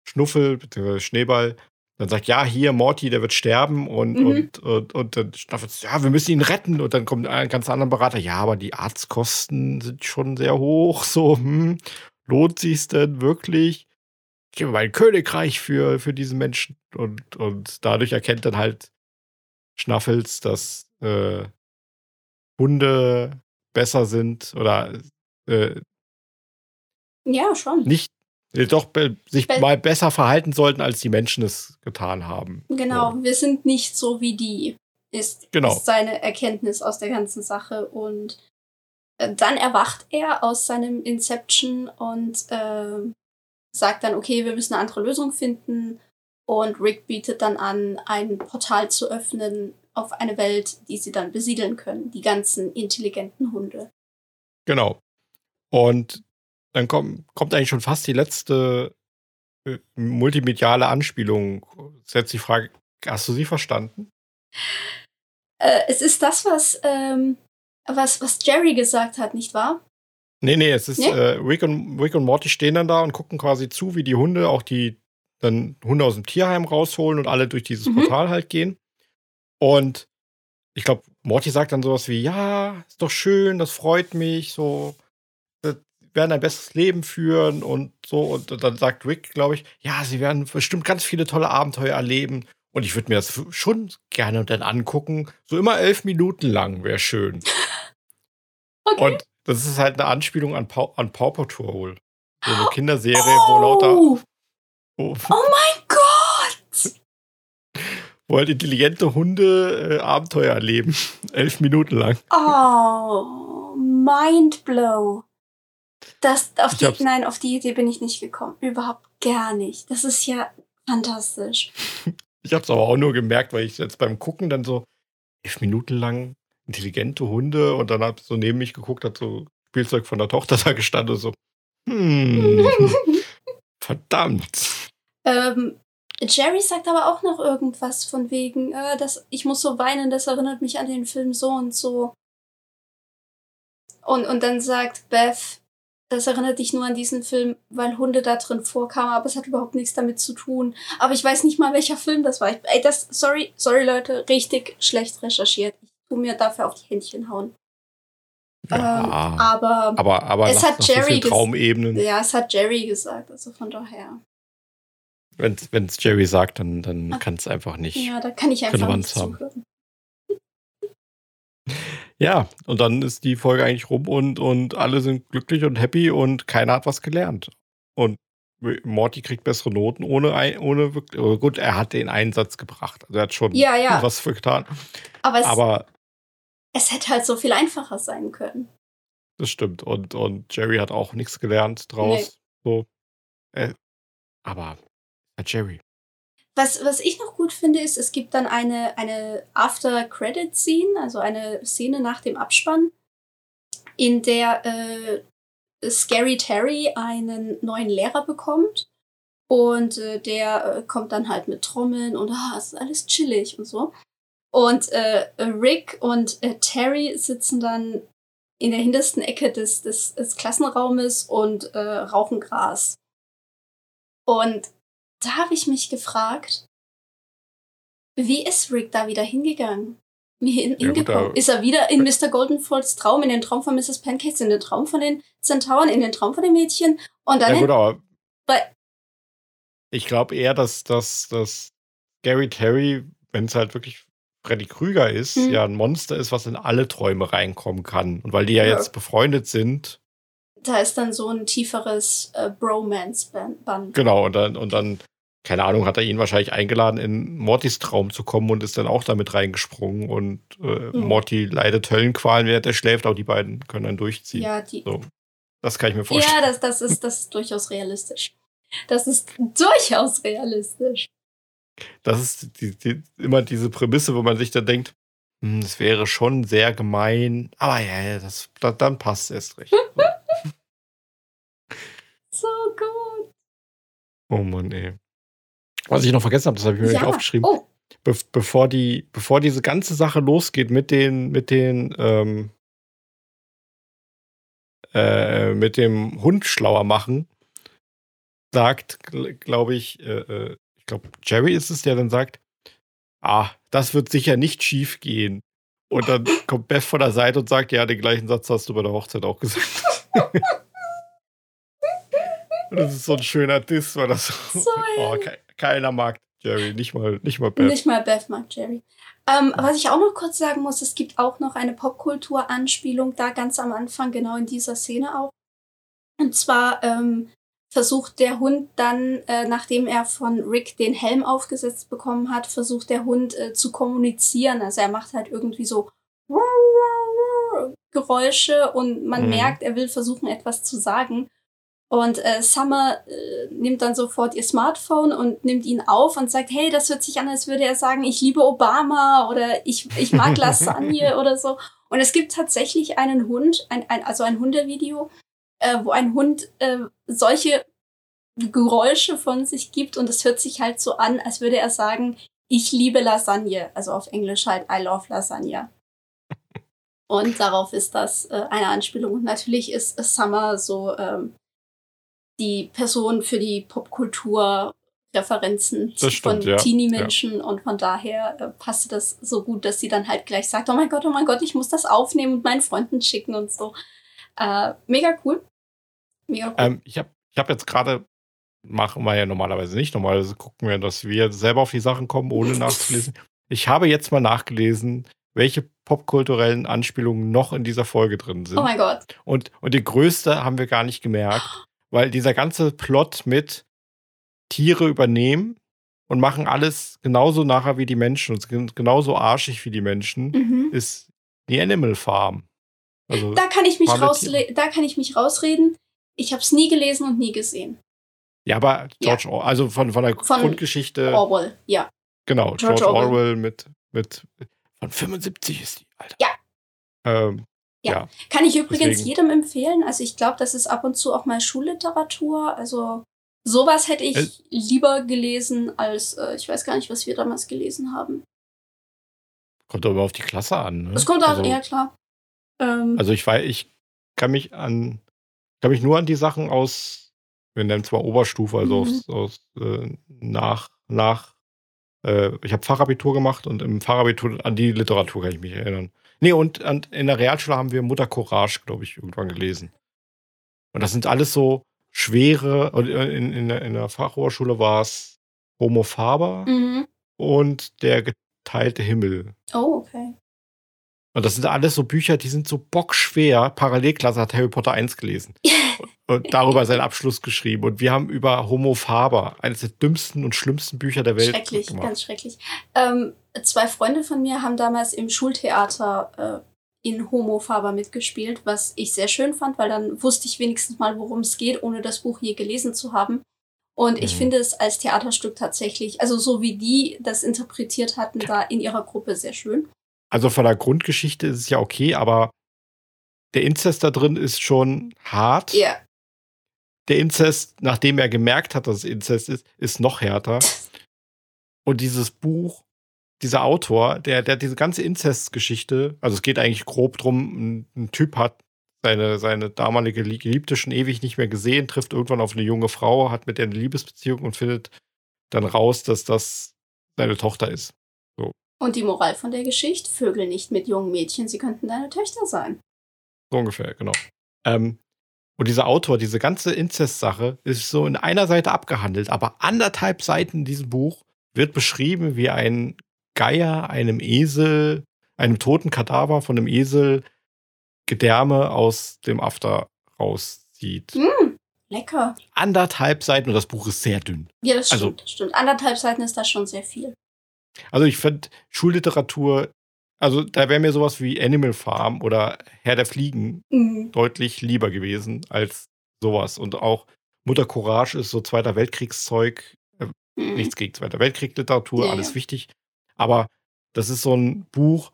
Schnuffel, beziehungsweise Schneeball, dann sagt, ja, hier, Morty, der wird sterben und, Mhm. und, und, und dann Schnaffel, ja, wir müssen ihn retten. Und dann kommt ein ganz anderer Berater, ja, aber die Arztkosten sind schon sehr hoch, so, hm, lohnt sich's denn wirklich? Ich gebe mein Königreich für, für diesen Menschen. Und, und dadurch erkennt dann halt Schnaffels, dass äh, Hunde besser sind oder äh, Ja, schon. nicht doch sich Be- mal besser verhalten sollten, als die Menschen es getan haben. Genau, So. wir sind nicht so wie die, ist, Genau. ist seine Erkenntnis aus der ganzen Sache. Und äh, dann erwacht er aus seinem Inception und ähm, sagt dann, okay, wir müssen eine andere Lösung finden. Und Rick bietet dann an, ein Portal zu öffnen auf eine Welt, die sie dann besiedeln können. Die ganzen intelligenten Hunde. Genau. Und dann komm, kommt eigentlich schon fast die letzte äh, multimediale Anspielung. Setzt die Frage, hast du sie verstanden? Äh, es ist das, was, ähm, was, was Jerry gesagt hat, nicht wahr? Nee, nee, es ist Nee? Äh, Rick, und, Rick und Morty stehen dann da und gucken quasi zu, wie die Hunde auch die dann Hunde aus dem Tierheim rausholen und alle durch dieses Mhm. Portal halt gehen. Und ich glaube, Morty sagt dann sowas wie, ja, ist doch schön, das freut mich, so, werden ein besseres Leben führen und so. Und dann sagt Rick, glaube ich, ja, sie werden bestimmt ganz viele tolle Abenteuer erleben. Und ich würde mir das schon gerne dann angucken. So immer elf Minuten lang wäre schön. Okay. Und das ist halt eine Anspielung an, Paw, an Paw Patrol. So eine Kinderserie, wo lauter, oh, wo, oh mein Gott! wo halt intelligente Hunde äh, Abenteuer erleben. Elf Minuten lang. Oh, Mindblow. Das, auf die, nein, auf die Idee bin ich nicht gekommen. Überhaupt gar nicht. Das ist ja fantastisch. Ich habe es aber auch nur gemerkt, weil ich jetzt beim Gucken dann so elf Minuten lang intelligente Hunde und dann hab so neben mich geguckt, hat so Spielzeug von der Tochter da gestanden und so, hm, verdammt. ähm, Jerry sagt aber auch noch irgendwas von wegen, äh, dass ich muss so weinen, das erinnert mich an den Film so und so. Und, und dann sagt Beth, das erinnert dich nur an diesen Film, weil Hunde da drin vorkamen, aber es hat überhaupt nichts damit zu tun. Aber ich weiß nicht mal, welcher Film das war. Ich, ey, das, sorry, sorry Leute, richtig schlecht recherchiert. Ich tu mir dafür auf die Händchen hauen. Ja, ähm, aber, aber, aber es hat so Jerry vielen ges- Traumebenen. ja, es hat Jerry gesagt, also von daher. Wenn es Jerry sagt, dann, dann kann es einfach nicht. Ja, da kann ich einfach nicht haben. Ja, und dann ist die Folge eigentlich rum und, und alle sind glücklich und happy und keiner hat was gelernt. Und Morty kriegt bessere Noten ohne, ein- ohne wirklich. oh Gut, er hat den Einsatz gebracht. Also er hat schon Ja, ja. was für getan. Aber es, Aber es hätte halt so viel einfacher sein können. das stimmt. Und, und Jerry hat auch nichts gelernt draus. So. Äh, aber Jerry. Was, was ich noch gut finde, ist, es gibt dann eine, eine After-Credit-Scene, also eine Szene nach dem Abspann, in der äh, Scary Terry einen neuen Lehrer bekommt. Und äh, der äh, kommt dann halt mit Trommeln und ah, es ist alles chillig und so. Und äh, Rick und äh, Terry sitzen dann in der hintersten Ecke des, des, des Klassenraumes und äh, rauchen Gras. Und da habe ich mich gefragt, wie ist Rick da wieder hingegangen? Wie hin, Ja, gut, ist er wieder in Mr. Goldenfolds Traum, in den Traum von Mrs. Pancakes, in den Traum von den Zentauren, in den Traum von den Mädchen und dann Ja, gut, aber ich glaube eher, dass, dass, dass Gary Terry, wenn es halt wirklich Freddy Krüger ist, Mhm. ja ein Monster ist, was in alle Träume reinkommen kann. Und weil die ja Ja. jetzt befreundet sind, da ist dann so ein tieferes äh, Bromance-Band. genau, und dann, und dann, keine Ahnung, hat er ihn wahrscheinlich eingeladen, in Mortys Traum zu kommen und ist dann auch damit reingesprungen. Und äh, Mhm. Morty leidet Höllenqualen, während er schläft, aber die beiden können dann durchziehen. Ja, die, So. Das kann ich mir vorstellen. ja das, das, ist, das ist durchaus realistisch. Das ist durchaus realistisch. Das ist die, die, immer diese Prämisse, wo man sich dann denkt, hm, es wäre schon sehr gemein, aber ja, ja, das, da, dann passt es erst recht. So gut. oh Mann, ey. Was ich noch vergessen habe, das habe ich mir nicht aufgeschrieben. Oh, Be bevor, die, bevor diese ganze Sache losgeht mit den, mit den, ähm, äh, mit dem Hund schlauer machen, sagt, glaube ich, äh, äh, ich glaube, Jerry ist es, der dann sagt, ah, das wird sicher nicht schief gehen. Und dann kommt Beth von der Seite und sagt, ja, den gleichen Satz hast du bei der Hochzeit auch gesagt. Das ist so ein schöner Diss, weil das So oh, ke keiner mag Jerry, nicht mal, nicht mal Beth. Nicht mal Beth mag Jerry. Ähm, was ich auch noch kurz sagen muss, es gibt auch noch eine Popkultur-Anspielung da ganz am Anfang, genau in dieser Szene auch. Und zwar ähm, versucht der Hund dann, äh, nachdem er von Rick den Helm aufgesetzt bekommen hat, versucht der Hund äh, zu kommunizieren. Also er macht halt irgendwie so Geräusche und man Mhm. merkt, er will versuchen, etwas zu sagen. Und äh, Summer äh, nimmt dann sofort ihr Smartphone und nimmt ihn auf und sagt, hey, das hört sich an, als würde er sagen, ich liebe Obama oder ich, ich mag Lasagne oder so. Und es gibt tatsächlich einen Hund, ein, ein, also ein Hundevideo, äh, wo ein Hund äh, solche Geräusche von sich gibt und es hört sich halt so an, als würde er sagen, ich liebe Lasagne. Also auf Englisch halt I love Lasagne. Und darauf ist das äh, eine Anspielung. Und natürlich ist Summer so ähm, die Person für die Popkultur-Referenzen Das von ja. Teenie-Menschen und von daher äh, passte das so gut, dass sie dann halt gleich sagt, oh mein Gott, oh mein Gott, ich muss das aufnehmen und meinen Freunden schicken und so. Äh, mega cool. Mega cool. Ähm, ich habe ich hab jetzt gerade, machen wir ja normalerweise nicht, normalerweise gucken wir, dass wir selber auf die Sachen kommen, ohne nachzulesen. Ich habe jetzt mal nachgelesen, welche popkulturellen Anspielungen noch in dieser Folge drin sind. oh mein Gott. Und, und die größte haben wir gar nicht gemerkt, weil dieser ganze Plot mit Tiere übernehmen und machen alles genauso nachher wie die Menschen und genauso arschig wie die Menschen, Mhm. ist die Animal Farm. Also, Da kann ich mich da kann ich mich rausreden. Ich habe es nie gelesen und nie gesehen. ja, aber George Orwell, also von, von der Von Grundgeschichte, Orwell, ja. genau, George George, Orwell. Orwell, mit, mit, von 75 ist die, Alter. Ja. Ähm, Ja. Kann ich übrigens Deswegen- jedem empfehlen. Also ich glaube, das ist ab und zu auch mal Schulliteratur. Also Sowas hätte ich Äh. lieber gelesen als, äh, ich weiß gar nicht, was wir damals gelesen haben. Kommt aber auf die Klasse an. Ne? Es kommt auch, also, ja klar. Ähm, Also ich weiß, ich kann mich an, kann mich nur an die Sachen aus, wir nennen es mal Oberstufe, also Mhm. aus, aus äh, nach, nach, äh, ich habe Fachabitur gemacht und im Fachabitur an die Literatur kann ich mich erinnern. Nee, und an, in der Realschule haben wir Mutter Courage, glaube ich, irgendwann gelesen. Und das sind alles so schwere, und äh, in, in, der, in der Fachhochschule war es Homo Faber mhm. und der geteilte Himmel. Oh, okay. Und das sind alles so Bücher, die sind so bockschwer. Parallelklasse hat Harry Potter 1 gelesen und darüber seinen Abschluss geschrieben. Und wir haben über Homo Faber, eines der dümmsten und schlimmsten Bücher der Welt schrecklich, gemacht. ganz schrecklich. Ähm, zwei Freunde von mir haben damals im Schultheater äh, in Homo Faber mitgespielt, was ich sehr schön fand, weil dann wusste ich wenigstens mal, worum es geht, ohne das Buch je gelesen zu haben. Und ich Mhm. finde es als Theaterstück tatsächlich, also so wie die das interpretiert hatten, da in ihrer Gruppe sehr schön. Also von der Grundgeschichte ist es ja okay, aber der Inzest da drin ist schon hart. Ja. Der Inzest, nachdem er gemerkt hat, dass es Inzest ist, ist noch härter. Und dieses Buch, dieser Autor, der, der diese ganze Inzestgeschichte, also es geht eigentlich grob drum, ein, ein Typ hat seine, seine damalige Lie- Geliebte schon ewig nicht mehr gesehen, trifft irgendwann auf eine junge Frau, hat mit der eine Liebesbeziehung und findet dann raus, dass das seine Tochter ist. Und die Moral von der Geschichte, Vögel nicht mit jungen Mädchen, sie könnten deine Töchter sein. So ungefähr, genau. Ähm, und dieser Autor, diese ganze Inzest-Sache ist so in einer Seite abgehandelt, aber anderthalb Seiten in diesem Buch wird beschrieben, wie ein Geier einem Esel, einem toten Kadaver von einem Esel Gedärme aus dem After rauszieht. Mm, lecker. Anderthalb Seiten und das Buch ist sehr dünn. Ja, das Also- stimmt, das stimmt. Anderthalb Seiten ist das schon sehr viel. Also ich finde Schulliteratur, also da wäre mir sowas wie Animal Farm oder Herr der Fliegen Mhm. deutlich lieber gewesen als sowas. Und auch Mutter Courage ist so Zweiter Weltkriegszeug, Mhm. nichts gegen Zweiter Weltkrieg-Literatur, Ja, alles ja. wichtig. Aber das ist so ein Buch,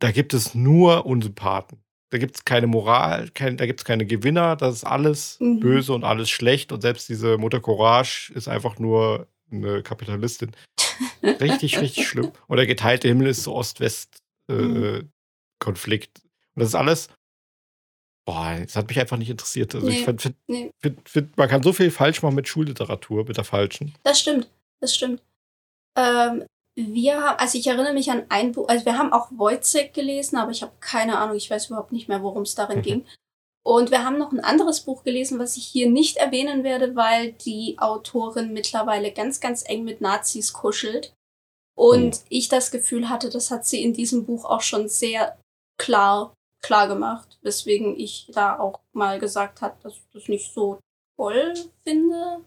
da gibt es nur Unsympathen. Da gibt es keine Moral, kein, da gibt es keine Gewinner, das ist alles Mhm. böse und alles schlecht. Und selbst diese Mutter Courage ist einfach nur eine Kapitalistin. Richtig, richtig schlimm. Und der geteilte Himmel ist so Ost-West-Konflikt. und das ist alles, boah, das hat mich einfach nicht interessiert. Also ich Nee, find, find, nee. find, man kann so viel falsch machen mit Schulliteratur, mit der falschen. Das stimmt, das stimmt. Ähm, wir haben, also ich erinnere mich an ein Buch, also wir haben auch Wojciech gelesen, aber ich habe keine Ahnung, ich weiß überhaupt nicht mehr, worum es darin Mhm. ging. Und wir haben noch ein anderes Buch gelesen, was ich hier nicht erwähnen werde, weil die Autorin mittlerweile ganz, ganz eng mit Nazis kuschelt. Und ich das Gefühl hatte, das hat sie in diesem Buch auch schon sehr klar, klar gemacht. Weswegen ich da auch mal gesagt habe, dass ich das nicht so toll finde,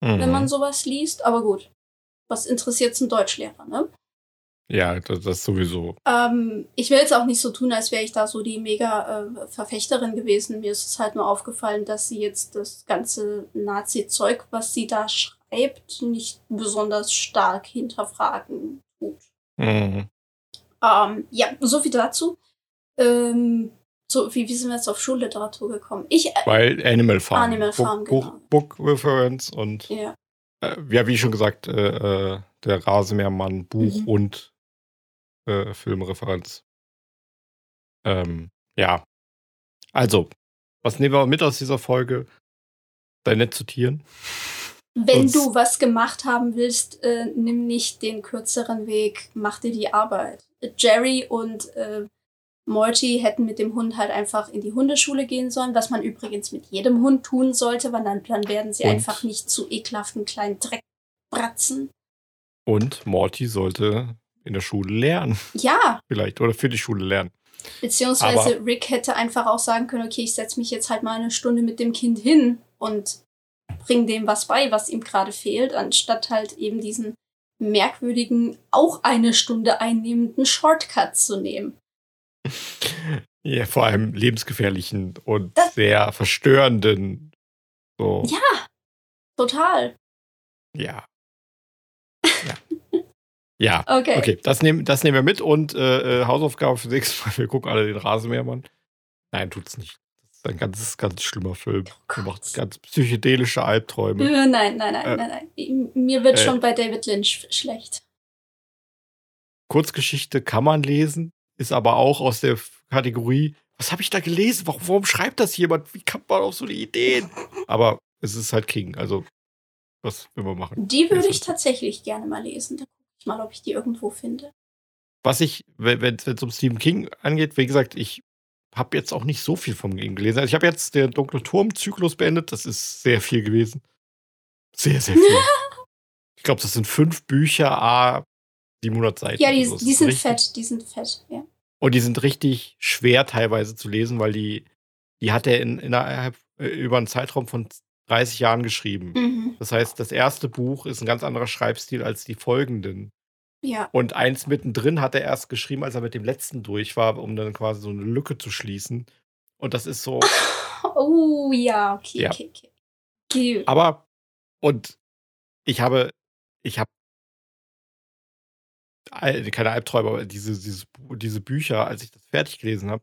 wenn Mhm. man sowas liest. Aber gut, was interessiert ein Deutschlehrer, ne? Ja, das, das sowieso. Ähm, ich will jetzt auch nicht so tun, als wäre ich da so die mega äh, Verfechterin gewesen. Mir ist es halt nur aufgefallen, dass sie jetzt das ganze Nazi-Zeug, was sie da schreibt, nicht besonders stark hinterfragen tut. Mhm. Ähm, ja, so viel dazu. Ähm, so, wie, wie sind wir jetzt auf Schulliteratur gekommen? Ich, äh, Weil Animal Farm. Animal Farm, Book, genau. Book, Book Reference und ja. äh, ja, wie schon gesagt, äh, äh, der Rasenmähermann, Buch Mhm. und äh, Filmreferenz. Ähm, ja. Also, was nehmen wir mit aus dieser Folge? Sei nett zu Tieren. Wenn Sonst- du was gemacht haben willst, äh, nimm nicht den kürzeren Weg, mach dir die Arbeit. Jerry und äh, Morty hätten mit dem Hund halt einfach in die Hundeschule gehen sollen, was man übrigens mit jedem Hund tun sollte, weil dann, dann werden sie Und- einfach nicht zu ekelhaften kleinen Dreckbratzen. Und Morty sollte in der Schule lernen, Ja, vielleicht. Oder für die Schule lernen. beziehungsweise Rick hätte einfach auch sagen können, okay, ich setze mich jetzt halt mal eine Stunde mit dem Kind hin und bring dem was bei, was ihm gerade fehlt, anstatt halt eben diesen merkwürdigen, auch eine Stunde einnehmenden Shortcut zu nehmen. Ja, vor allem lebensgefährlichen und Das- sehr verstörenden. So, Ja, total. Ja. Ja. Okay. Okay, das nehmen, das nehmen wir mit und äh, äh, Hausaufgabe für nächstes Mal. Wir gucken alle den Rasenmähermann. Nein, tut's nicht. Das ist ein ganz, ganz schlimmer Film. Oh Gott. macht ganz psychedelische Albträume. Äh, nein, nein, nein, Äh, nein, nein. Mir wird äh, schon bei David Lynch schlecht. Kurzgeschichte kann man lesen, ist aber auch aus der Kategorie, was habe ich da gelesen? Warum, warum schreibt das jemand? Wie kommt man auf so eine Ideen? Aber es ist halt King, also was will man machen? Die würde ich tatsächlich gerne mal lesen. Da mal, ob ich die irgendwo finde. Was ich, wenn es um Stephen King angeht, wie gesagt, ich habe jetzt auch nicht so viel von ihm gelesen. Also ich habe jetzt den Dunkle Turm-Zyklus beendet. Das ist sehr viel gewesen. Sehr, sehr viel. ich glaube, das sind fünf Bücher, a 700 Seiten. Ja, die, so. Die sind richtig- fett, die sind fett, ja. Und die sind richtig schwer teilweise zu lesen, weil die, die hat er in, innerhalb äh, über einen Zeitraum von 30 Jahren geschrieben. Mhm. Das heißt, das erste Buch ist ein ganz anderer Schreibstil als die folgenden. Ja. Und eins mittendrin hat er erst geschrieben, als er mit dem letzten durch war, um dann quasi so eine Lücke zu schließen. Und das ist so. Oh, ja, okay, Ja. okay, okay. okay. Aber, und ich habe, ich habe keine Albträume, aber diese, dieses, Bu- diese Bücher, als ich das fertig gelesen habe,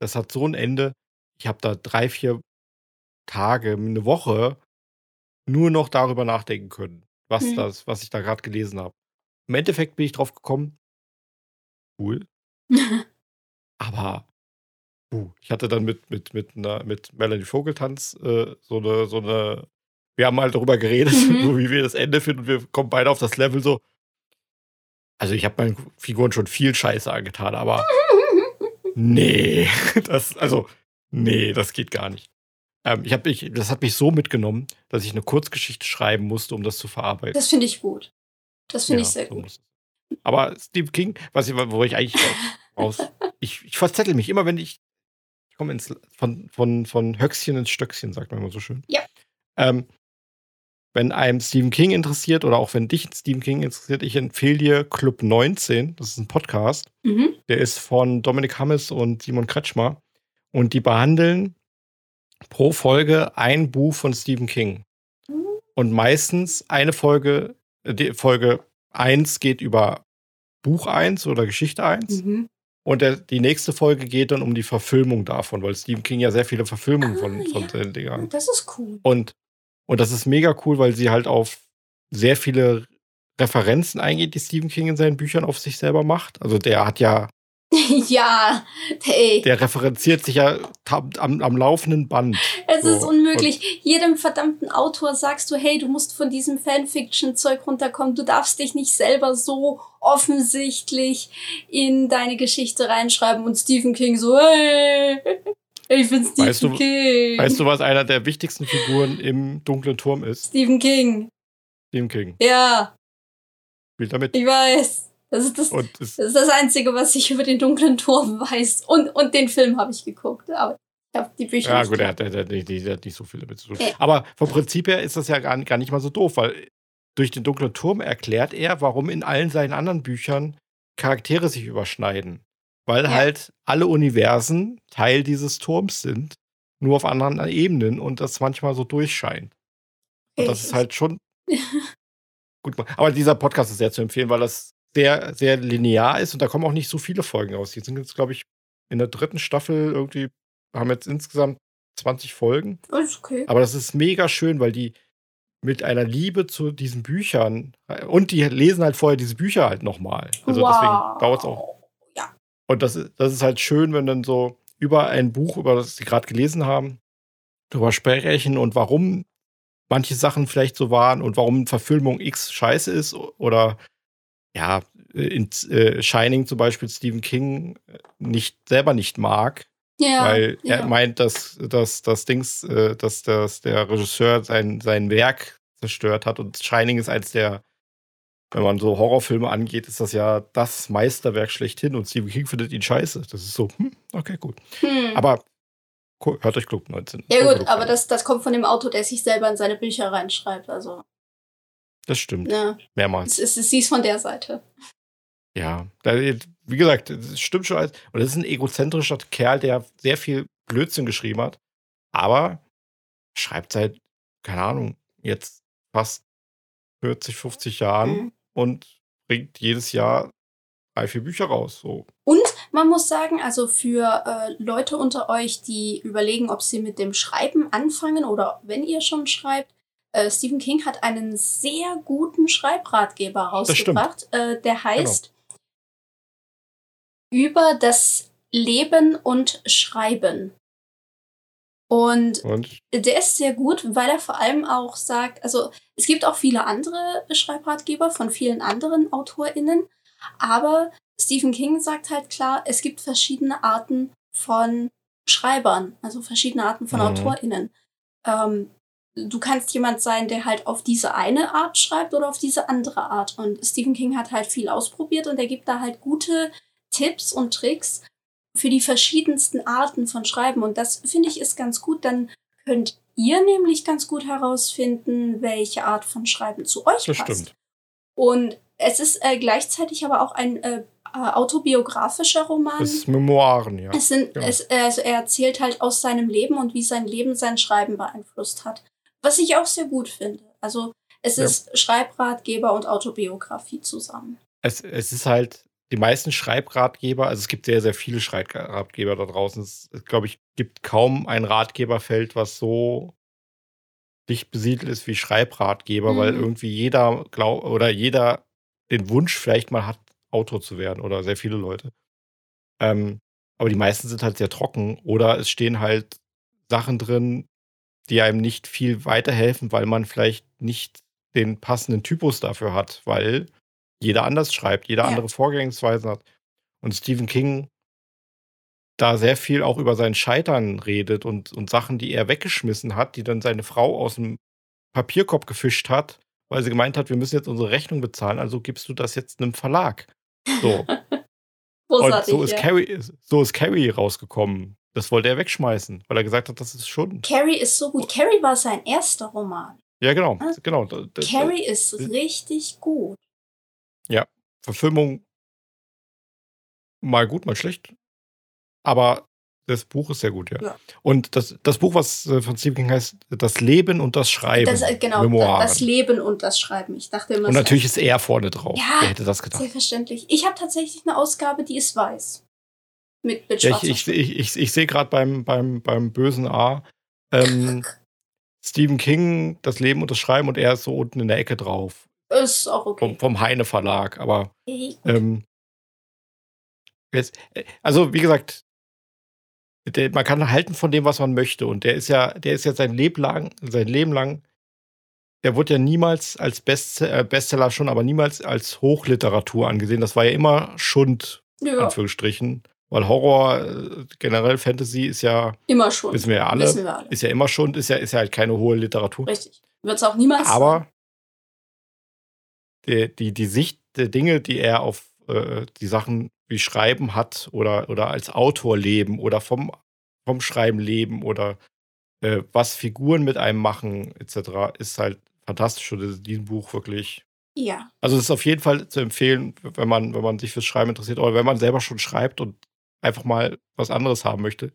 das hat so ein Ende. Ich habe da drei, vier Tage, eine Woche nur noch darüber nachdenken können, was Hm. das, was ich da gerade gelesen habe. Im Endeffekt bin ich drauf gekommen, cool, aber uh, ich hatte dann mit, mit, mit, einer, mit Melanie Vogeltanz äh, so eine, so eine, wir haben halt darüber geredet, Mhm. so wie wir das Ende finden und wir kommen beide auf das Level so. Also ich habe meinen Figuren schon viel Scheiße angetan, aber nee, das, also, nee, das geht gar nicht. Ähm, ich hab mich, das hat mich so mitgenommen, dass ich eine Kurzgeschichte schreiben musste, um das zu verarbeiten. Das finde ich gut. Das finde Ja, ich sehr so gut. muss. Aber Steve King, was ich, wo ich eigentlich raus, ich, ich verzettel mich immer, wenn ich, ich komme ins, von, von, von Höchstchen ins Stöckchen, sagt man immer so schön. Ja. Ähm, wenn einem Stephen King interessiert oder auch wenn dich Stephen King interessiert, ich empfehle dir Club 19. Das ist ein Podcast. Mhm. Der ist von Dominik Hammes und Simon Kretschmer. Und die behandeln pro Folge ein Buch von Stephen King. Mhm. Und meistens eine Folge, äh, die Folge 1 geht über Buch 1 oder Geschichte 1. Mhm. Und der, die nächste Folge geht dann um die Verfilmung davon, weil Stephen King ja sehr viele Verfilmungen von, Ah, von ja. den Dingern. Das ist cool. Und, und das ist mega cool, weil sie halt auf sehr viele Referenzen eingeht, die Stephen King in seinen Büchern auf sich selber macht. Also der hat ja, ja, hey, der referenziert sich ja am, am laufenden Band. es ist so. unmöglich. Jedem verdammten Autor sagst du, hey, du musst von diesem Fanfiction-Zeug runterkommen. Du darfst dich nicht selber so offensichtlich in deine Geschichte reinschreiben und Stephen King so, hey, ich bin Stephen Weißt du- King. Weißt du, was einer der wichtigsten Figuren im dunklen Turm ist? Stephen King. Stephen King. Ja, Spielt damit. ich weiß. Das ist das, das ist das Einzige, was ich über den dunklen Turm weiß. Und, und den Film habe ich geguckt. Aber ich habe die Bücher ja, nicht gut, der hat, der, der, der, der hat nicht so viel damit zu tun. Ja. Aber vom Prinzip her ist das ja gar, gar nicht mal so doof, weil durch den dunklen Turm erklärt er, warum in allen seinen anderen Büchern Charaktere sich überschneiden. Weil Ja. halt alle Universen Teil dieses Turms sind, nur auf anderen Ebenen und das manchmal so durchscheint. Und das ist halt schon gut. Aber dieser Podcast ist sehr zu empfehlen, weil das sehr, sehr linear ist und da kommen auch nicht so viele Folgen raus. Die sind jetzt, glaube ich, in der dritten Staffel irgendwie, haben jetzt insgesamt 20 Folgen. Ist okay. Aber das ist mega schön, weil die mit einer Liebe zu diesen Büchern und die lesen halt vorher diese Bücher halt nochmal. Also deswegen dauert es auch. Ja. Und das, ist- das ist halt schön, wenn dann so über ein Buch, über das sie gerade gelesen haben, drüber sprechen und warum manche Sachen vielleicht so waren und warum Verfilmung X scheiße ist oder ja, in äh, Shining zum Beispiel Stephen King nicht selber nicht mag, Ja. weil er meint, dass, dass das Dings, äh, dass, dass der Regisseur sein, sein Werk zerstört hat und Shining ist eins der, wenn man so Horrorfilme angeht, ist das ja das Meisterwerk schlechthin und Stephen King findet ihn scheiße. Das ist so, hm, okay, gut. Hm. Aber hört euch Club 19. ja Club gut, aber 19. das, das kommt von dem Autor, der sich selber in seine Bücher reinschreibt. Also, Das stimmt, ne, mehrmals. es ist, sie ist von der Seite. Ja, wie gesagt, das stimmt schon alles. Und das ist ein egozentrischer Kerl, der sehr viel Blödsinn geschrieben hat, aber schreibt seit, keine Ahnung, jetzt fast 40, 50 Jahren Mhm. und bringt jedes Jahr drei, vier Bücher raus. So. Und Man muss sagen, also für äh, Leute unter euch, die überlegen, ob sie mit dem Schreiben anfangen oder wenn ihr schon schreibt, äh, Stephen King hat einen sehr guten Schreibratgeber rausgebracht. Äh, der genau. heißt genau. Über das Leben und Schreiben. Und, und, der ist sehr gut, weil er vor allem auch sagt, also es gibt auch viele andere Schreibratgeber von vielen anderen AutorInnen, aber Stephen King sagt halt klar, es gibt verschiedene Arten von Schreibern, also verschiedene Arten von mhm. AutorInnen. Ähm, du kannst jemand sein, der halt auf diese eine Art schreibt oder auf diese andere Art. Und Stephen King hat halt viel ausprobiert und er gibt da halt gute Tipps und Tricks für die verschiedensten Arten von Schreiben. Und das finde ich ist ganz gut. Dann könnt ihr nämlich ganz gut herausfinden, welche Art von Schreiben zu euch das passt. Stimmt. Und es ist äh, gleichzeitig aber auch ein äh, äh autobiografischer Roman. Es ist Memoiren, ja. Es sind, genau. es, also er erzählt halt aus seinem Leben und wie sein Leben sein Schreiben beeinflusst hat. Was ich auch sehr gut finde. Also es ja. ist Schreibratgeber und Autobiografie zusammen. Es, es ist halt die meisten Schreibratgeber, also es gibt sehr, sehr viele Schreibratgeber da draußen. Es, glaube ich, gibt kaum ein Ratgeberfeld, was so dicht besiedelt ist wie Schreibratgeber, mhm. weil irgendwie jeder glaub, oder jeder den Wunsch vielleicht mal hat, Autor zu werden oder sehr viele Leute. Ähm, aber die meisten sind halt sehr trocken oder es stehen halt Sachen drin, die einem nicht viel weiterhelfen, weil man vielleicht nicht den passenden Typus dafür hat, weil jeder anders schreibt, jeder ja. andere Vorgehensweisen hat. Und Stephen King da sehr viel auch über sein Scheitern redet und, und Sachen, die er weggeschmissen hat, die dann seine Frau aus dem Papierkorb gefischt hat, weil sie gemeint hat, wir müssen jetzt unsere Rechnung bezahlen, also gibst du das jetzt einem Verlag. So. und so ist, ja. Carrie, so ist Carrie rausgekommen. Das wollte er wegschmeißen, weil er gesagt hat, das ist schon. Carrie ist so gut. Carrie war sein erster Roman. Ja, genau. Ah. genau. Carrie ist richtig gut. Ja, Verfilmung mal gut, mal schlecht. Aber das Buch ist sehr gut, ja. ja. Und das, das Buch, was äh, von Stephen King heißt, Das Leben und das Schreiben. Das, äh, genau, Memoiren. das Leben und das Schreiben. Ich dachte immer. Und natürlich ist er vorne drauf. Ja, Wer hätte das gedacht? Selbstverständlich. Ich habe tatsächlich eine Ausgabe, die ist weiß. Mit, mit ja, ich, ich, ich, ich, sehe gerade beim, beim, beim bösen A ähm, Stephen King, das Leben und das Schreiben und er ist so unten in der Ecke drauf. Ist auch okay. Vom, vom Heine Verlag, aber. Ähm, jetzt, äh, also, wie gesagt, der, man kann halten von dem, was man möchte. Und der ist ja, der ist ja sein Leben lang, sein Leben lang, der wurde ja niemals als Best, äh, Bestseller schon, aber niemals als Hochliteratur angesehen. Das war ja immer Schund, ja. Anführungsstrichen. Weil Horror, äh, generell Fantasy ist ja. Immer schon. Wissen wir ja alle. Wir alle. Ist ja immer schon, ist ja, ist ja halt keine hohe Literatur. Richtig. Wird es auch niemals. Aber die, die, die Sicht der Dinge, die er auf äh, die Sachen wie Schreiben hat oder, oder als Autor leben oder vom, vom Schreiben leben oder äh, was Figuren mit einem machen, etc., ist halt fantastisch. Und in diesem Buch wirklich. Ja. Also es ist auf jeden Fall zu empfehlen, wenn man, wenn man sich fürs Schreiben interessiert oder wenn man selber schon schreibt und einfach mal was anderes haben möchte.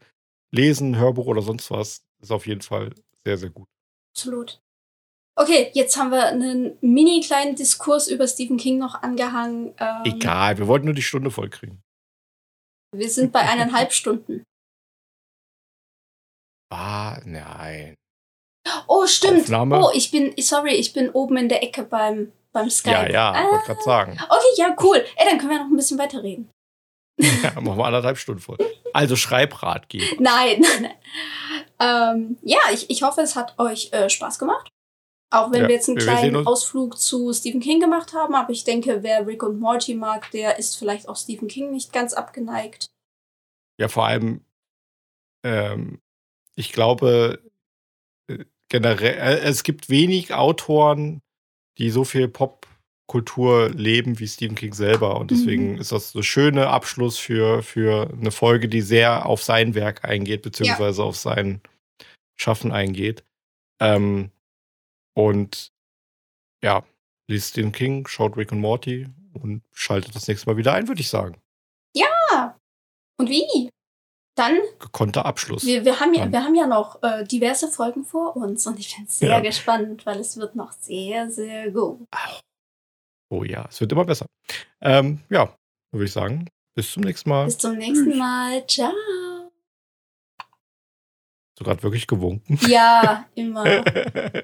Lesen, Hörbuch oder sonst was, ist auf jeden Fall sehr, sehr gut. Absolut. Okay, jetzt haben wir einen mini kleinen Diskurs über Stephen King noch angehangen. Ähm, Egal, wir wollten nur die Stunde vollkriegen. Wir sind bei eineinhalb Stunden. Ah, nein. Oh, stimmt. Aufnahme. Oh, ich bin, sorry, ich bin oben in der Ecke beim, beim Skype. Ja, ja, ah. wollte gerade sagen. Okay, ja, cool. Ey, dann können wir noch ein bisschen weiterreden. ja, machen wir anderthalb Stunden voll. Also Schreibratgeber. Nein, nein, nein. Ähm, ja, ich, ich hoffe, es hat euch äh, Spaß gemacht. Auch wenn ja, wir jetzt einen kleinen Ausflug zu Stephen King gemacht haben, aber ich denke, wer Rick und Morty mag, der ist vielleicht auch Stephen King nicht ganz abgeneigt. Ja, vor allem, ähm, ich glaube, äh, generell, äh, es gibt wenig Autoren, die so viel Popkultur leben wie Stephen King selber. Und deswegen mhm. ist das so ein schöner Abschluss für, für eine Folge, die sehr auf sein Werk eingeht, beziehungsweise ja. auf sein Schaffen eingeht. Ähm, und ja, liest Stephen King, schaut Rick und Morty und schaltet das nächste Mal wieder ein, würde ich sagen. Ja! Und wie? Dann. Gekonnter Abschluss. Wir, wir, haben, ja, wir haben ja noch äh, diverse Folgen vor uns und ich bin sehr ja. gespannt, weil es wird noch sehr, sehr gut. Oh ja, es wird immer besser. Ähm, ja, würde ich sagen, Bis zum nächsten Mal. Bis zum nächsten Mal. Ciao. Hast du gerade wirklich gewunken? Ja, immer.